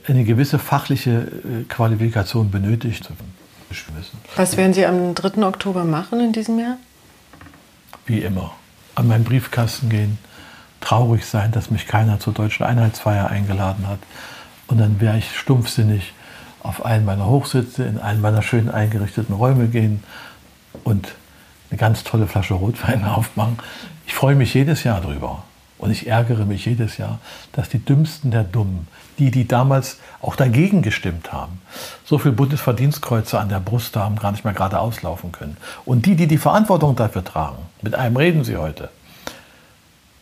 eine gewisse fachliche äh, Qualifikation benötigt müssen. Was werden Sie am 3. Oktober machen in diesem Jahr? wie immer, an meinen Briefkasten gehen, traurig sein, dass mich keiner zur deutschen Einheitsfeier eingeladen hat. Und dann wäre ich stumpfsinnig auf einen meiner Hochsitze, in einen meiner schön eingerichteten Räume gehen und eine ganz tolle Flasche Rotwein (laughs) aufmachen. Ich freue mich jedes Jahr drüber. Und ich ärgere mich jedes Jahr, dass die Dümmsten der Dummen, die, die damals auch dagegen gestimmt haben, so viele Bundesverdienstkreuze an der Brust haben, gar nicht mehr gerade auslaufen können. Und die, die die Verantwortung dafür tragen, mit einem reden sie heute,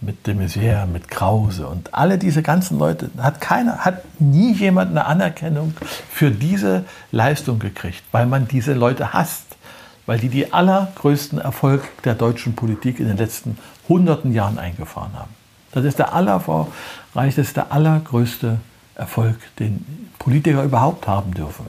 mit de Maizière, mit Krause und alle diese ganzen Leute, hat keiner, hat nie jemand eine Anerkennung für diese Leistung gekriegt, weil man diese Leute hasst, weil die die allergrößten Erfolg der deutschen Politik in den letzten hunderten Jahren eingefahren haben. Das ist der ist der allergrößte Erfolg, den Politiker überhaupt haben dürfen.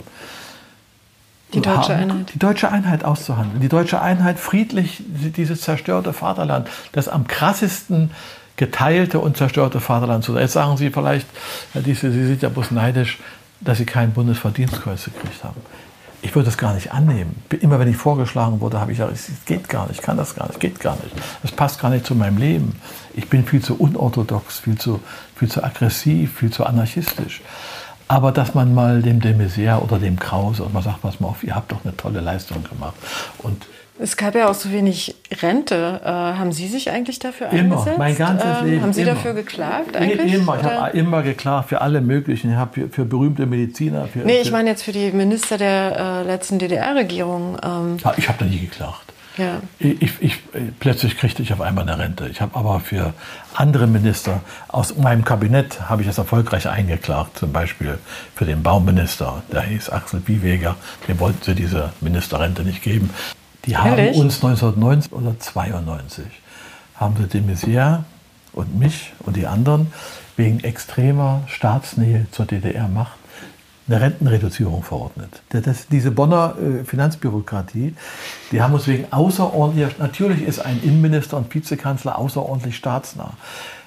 Die deutsche Einheit. Die deutsche Einheit auszuhandeln. Die deutsche Einheit friedlich, dieses zerstörte Vaterland, das am krassesten geteilte und zerstörte Vaterland zu sein. Jetzt sagen Sie vielleicht, Sie sind ja bloß neidisch, dass Sie kein Bundesverdienstkreuz gekriegt haben. Ich würde das gar nicht annehmen. Immer wenn ich vorgeschlagen wurde, habe ich gesagt, es geht gar nicht, ich kann das gar nicht, geht gar nicht. Das passt gar nicht zu meinem Leben. Ich bin viel zu unorthodox, viel zu, viel zu aggressiv, viel zu anarchistisch. Aber dass man mal dem de Maizière oder dem Krause und man sagt, pass mal auf, ihr habt doch eine tolle Leistung gemacht. Und es gab ja auch so wenig Rente. Äh, haben Sie sich eigentlich dafür immer, eingesetzt? mein ganzes ähm, Leben. Haben Sie immer. dafür geklagt eigentlich? Immer, ich habe immer geklagt für alle möglichen. Ich habe für, für berühmte Mediziner. Für, Nee, ich meine jetzt für die Minister der äh, letzten DDR-Regierung. Ähm, Ja, ich habe da nie geklagt. ja. Ich, ich, ich, plötzlich kriegte ich auf einmal eine Rente. Ich habe aber für andere Minister aus meinem Kabinett habe ich das erfolgreich eingeklagt. Zum Beispiel für den Bauminister, der hieß Axel Bieweger. Dem wollten sie diese Ministerrente nicht geben. Die haben Ehrlich? uns 1990 oder 92 haben sie de Maizière und mich und die anderen wegen extremer Staatsnähe zur DDR-Macht eine Rentenreduzierung verordnet. Das, diese Bonner äh, Finanzbürokratie, die haben uns wegen außerordentlicher, natürlich ist ein Innenminister und Vizekanzler außerordentlich staatsnah.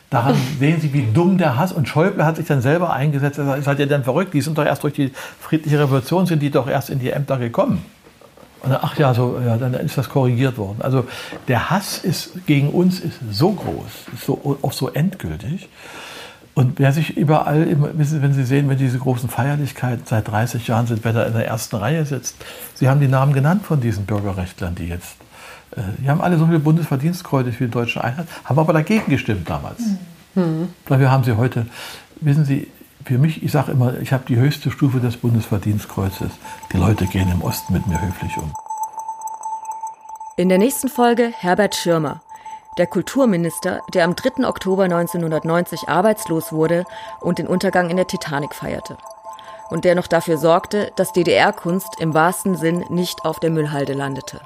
Daran (laughs) sehen Sie, wie dumm der Hass. Und Schäuble hat sich dann selber eingesetzt. Er sagt, seid ihr denn verrückt? Die sind doch erst durch die friedliche Revolution, sind die doch erst in die Ämter gekommen. Und dann, ach ja, so, ja, dann ist das korrigiert worden. Also der Hass ist gegen uns ist so groß, ist so, auch so endgültig. Und wer sich überall, wenn Sie sehen, wenn diese großen Feierlichkeiten seit 30 Jahren sind, wer da in der ersten Reihe sitzt, Sie haben die Namen genannt von diesen Bürgerrechtlern, die jetzt, äh, die haben alle so viele Bundesverdienstkreuze für die deutsche Einheit, haben aber dagegen gestimmt damals. Dafür haben sie heute, wissen Sie, für mich, ich sage immer, ich habe die höchste Stufe des Bundesverdienstkreuzes. Die Leute gehen im Osten mit mir höflich um. In der nächsten Folge Herbert Schirmer, der Kulturminister, der am 3. Oktober 1990 arbeitslos wurde und den Untergang in der Titanic feierte. Und der noch dafür sorgte, dass DDR-Kunst im wahrsten Sinn nicht auf der Müllhalde landete.